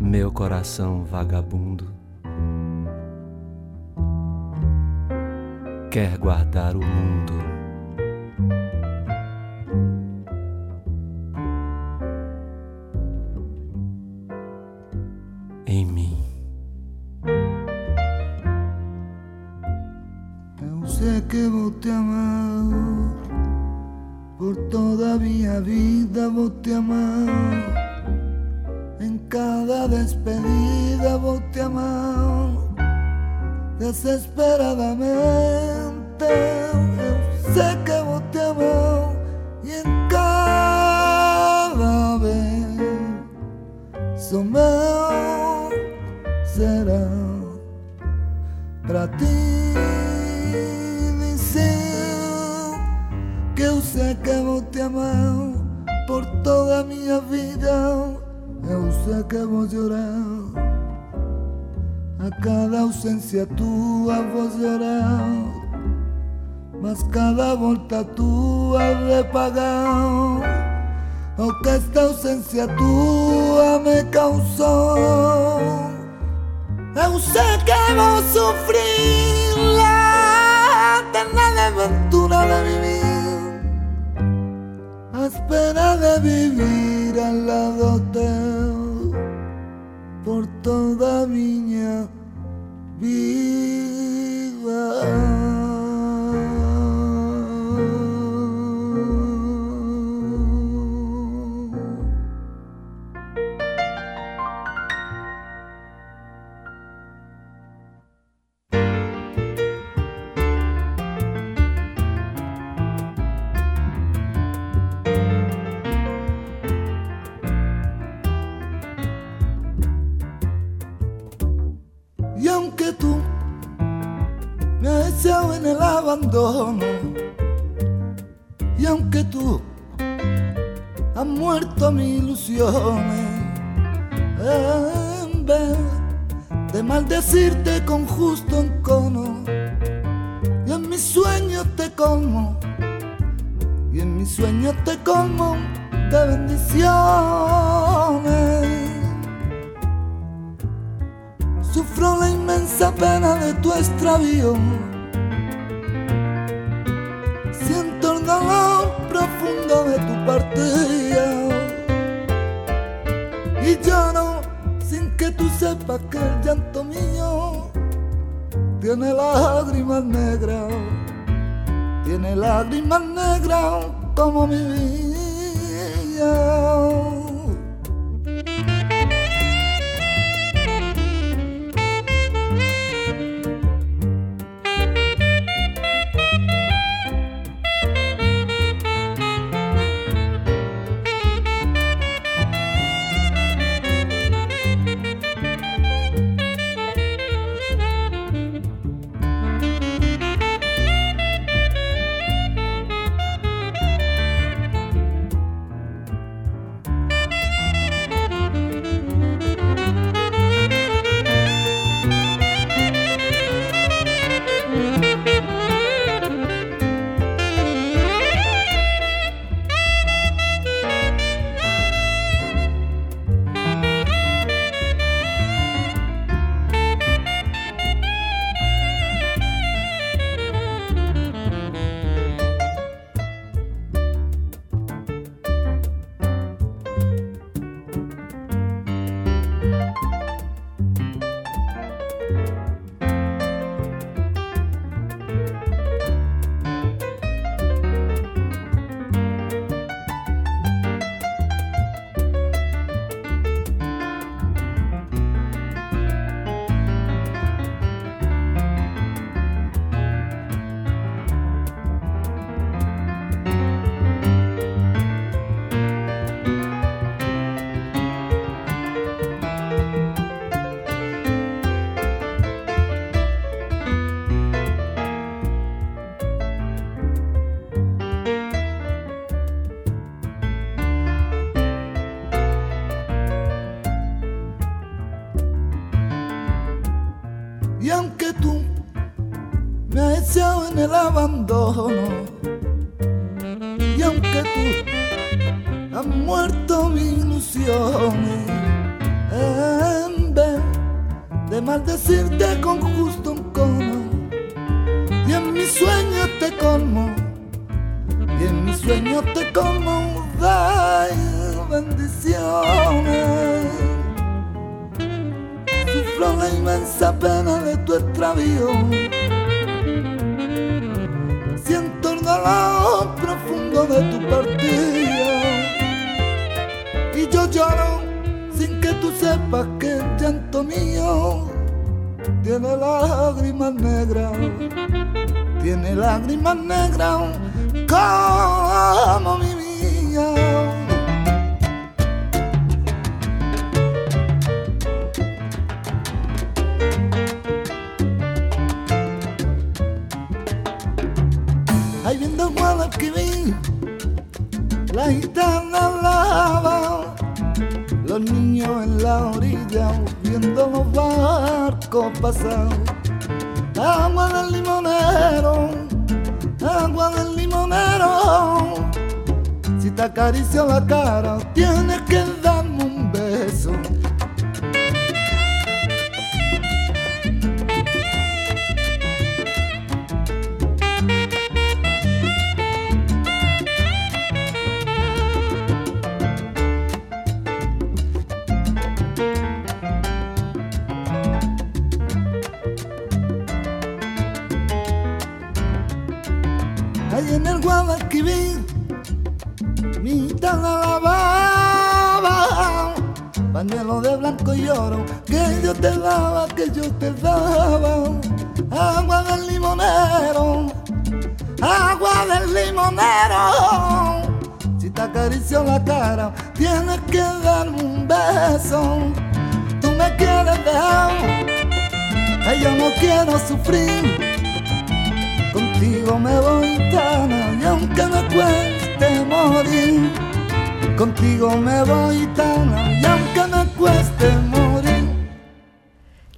meu coração vagabundo quer guardar o mundo. vivir al lado teu por toda a miña vida. maldecirte con justo un cono. Y en mi sueño te colmo, y en mi sueño te colmo de bendiciones. Sufro la inmensa pena de tu extravío. Siento el dolor profundo de tu partida. Y yo lloro sin que tú sepas que el llanto mío tiene lágrimas negras, tiene lágrimas negras como mi mía. Ahí viendo Guadalquivir, la gitana lava, los niños en la orilla viendo los Agua del limonero, agua del limonero. Si te acaricio la cara, tienes que dar quieres dejar, yo no quiero sufrir. Contigo me voy tan y aunque me cueste morir Contigo me voy tan y aunque me cueste morir.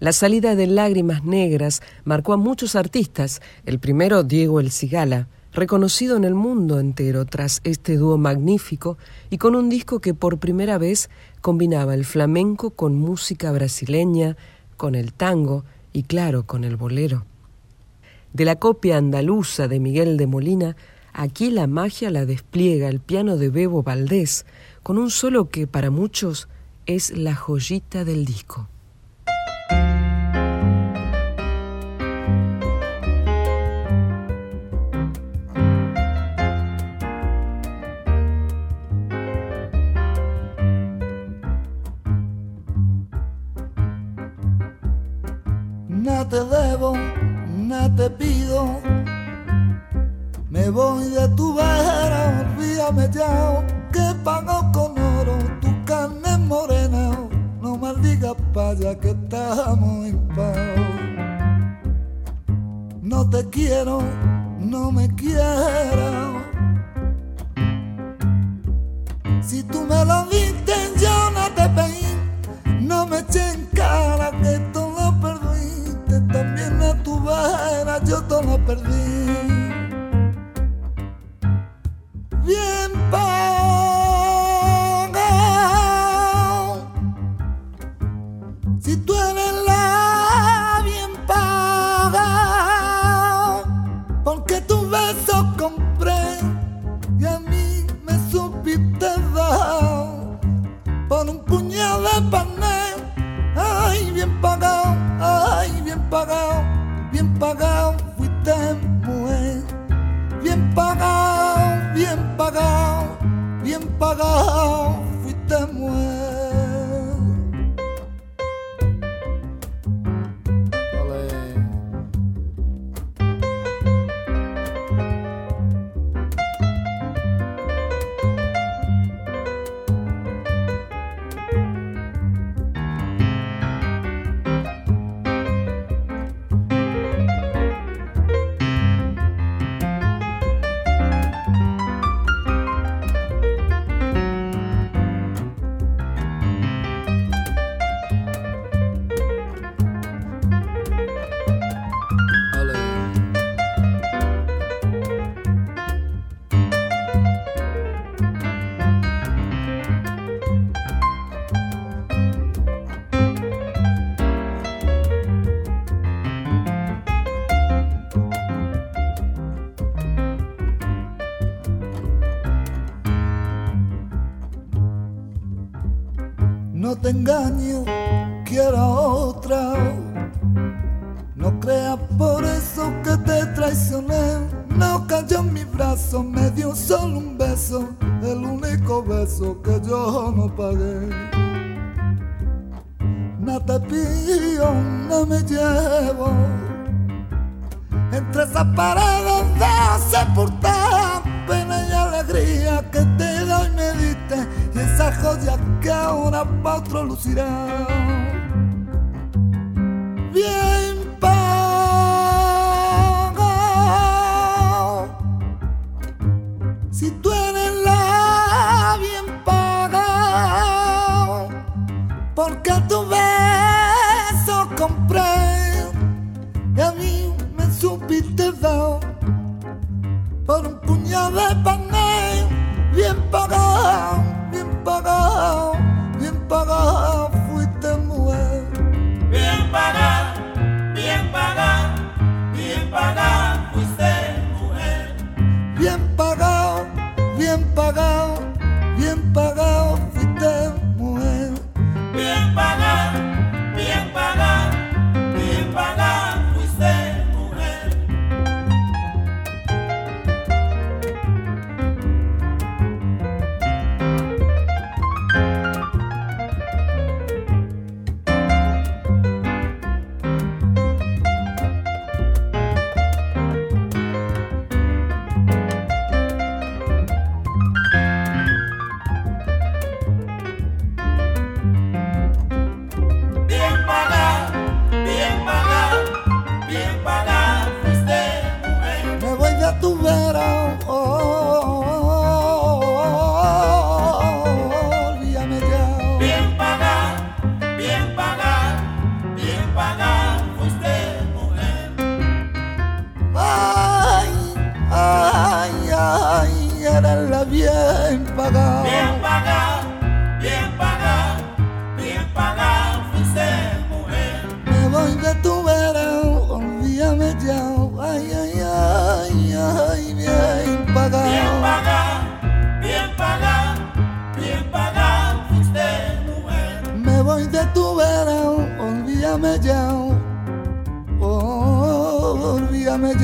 La salida de Lágrimas Negras marcó a muchos artistas. El primero, Diego El Cigala, reconocido en el mundo entero tras este dúo magnífico y con un disco que por primera vez combinaba el flamenco con música brasileña, con el tango y claro, con el bolero. De la copia andaluza de Miguel de Molina Aquí la magia la despliega el piano de Bebo Valdés, con un solo que para muchos es la joyita del disco. Te debo, no te pido me voy de tu vera, olvídame ya, que pago con oro tu carne morena. No maldigas paya que estamos en paz. No te quiero, no me quieras. Si tú me lo diste, yo no te pedí. No me eché en cara que tú yo todo lo perdí. bien pagado.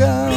Olvídame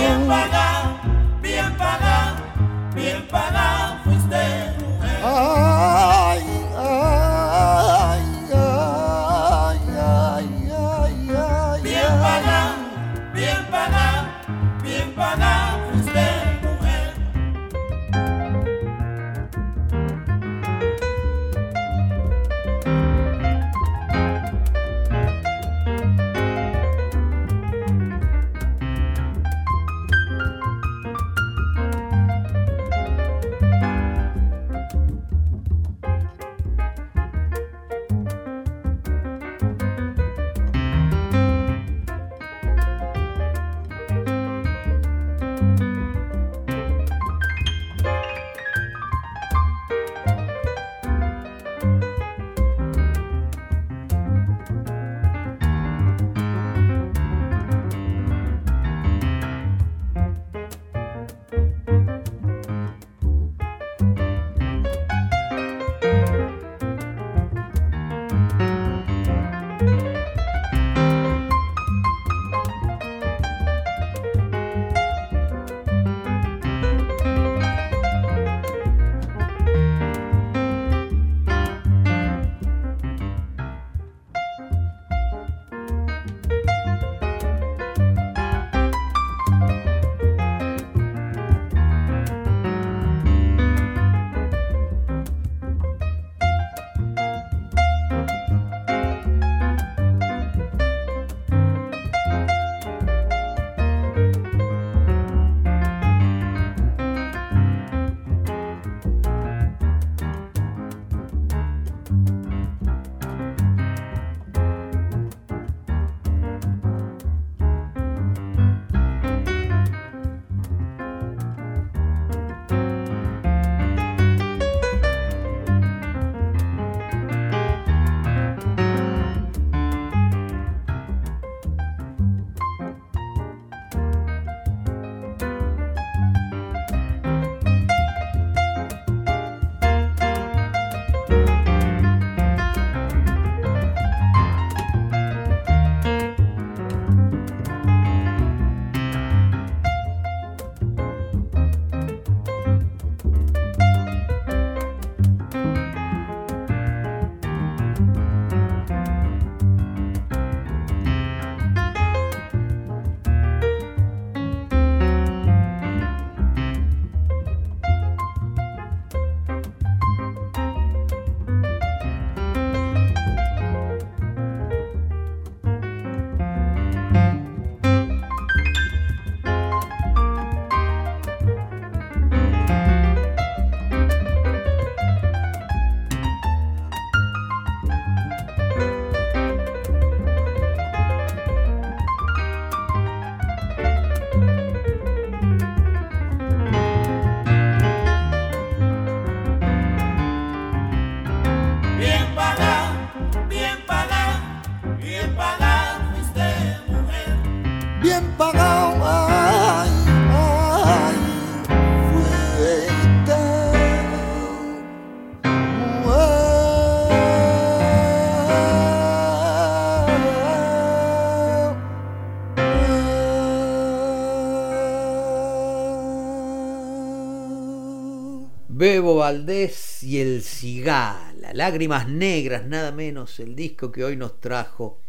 Y el Cigala, Lágrimas Negras, nada menos, el disco que hoy nos trajo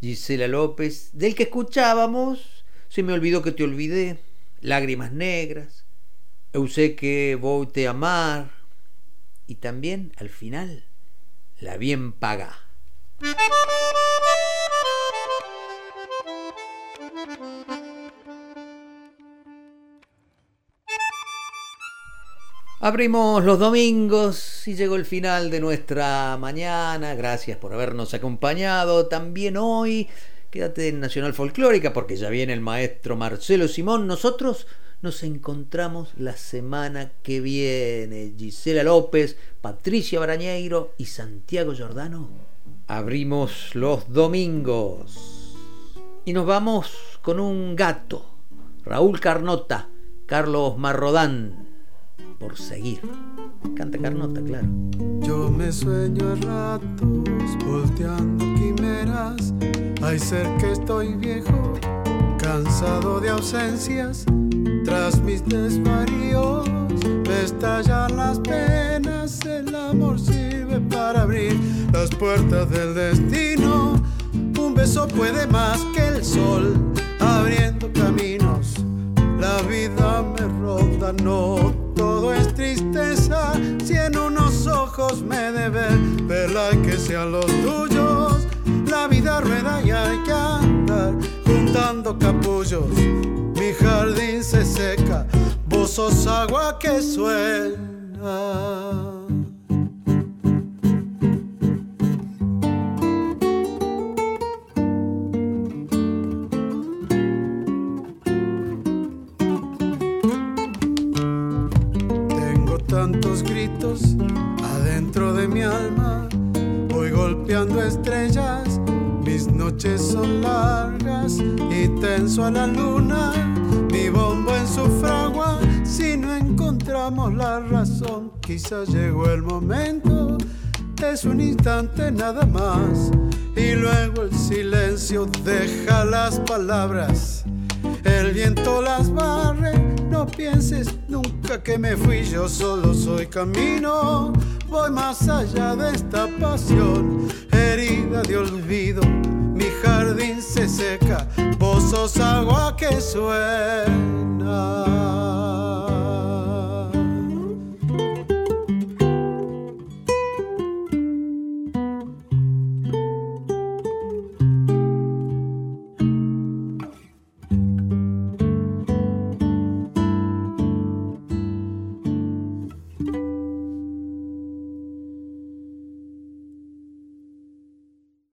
Gisela López, del que escuchábamos, se me olvidó que te olvidé, Lágrimas Negras, Eu sé que voy te amar, y también, al final, La Bien Paga. Abrimos los domingos y llegó el final de nuestra mañana. Gracias por habernos acompañado también hoy. Quédate en Nacional Folclórica porque ya viene el maestro Marcelo Simón. Nosotros nos encontramos la semana que viene. Gisela López, Patricia Barañeiro y Santiago Giordano. Abrimos los domingos. Y nos vamos con un gato. Raúl Carnota, Carlos Marrodán por seguir. Canta Carnota, claro. Yo me sueño a ratos, volteando quimeras. Hay ser que estoy viejo, cansado de ausencias. Tras mis desvaríos, me estallan las penas. El amor sirve para abrir las puertas del destino. Un beso puede más que el sol, abriendo caminos. La vida me ronda, no todo es tristeza. Si en unos ojos me deben verla y que sean los tuyos. La vida rueda y hay que andar juntando capullos. Mi jardín se seca, vos sos agua que suena. Adentro de mi alma, voy golpeando estrellas, mis noches son largas y tenso a la luna, mi bombo en su fragua, si no encontramos la razón, quizás llegó el momento, es un instante nada más, y luego el silencio deja las palabras. El viento las barre, no pienses nunca que me fui, yo solo soy camino. Voy más allá de esta pasión, herida de olvido. Mi jardín se seca, vos sos agua que suena.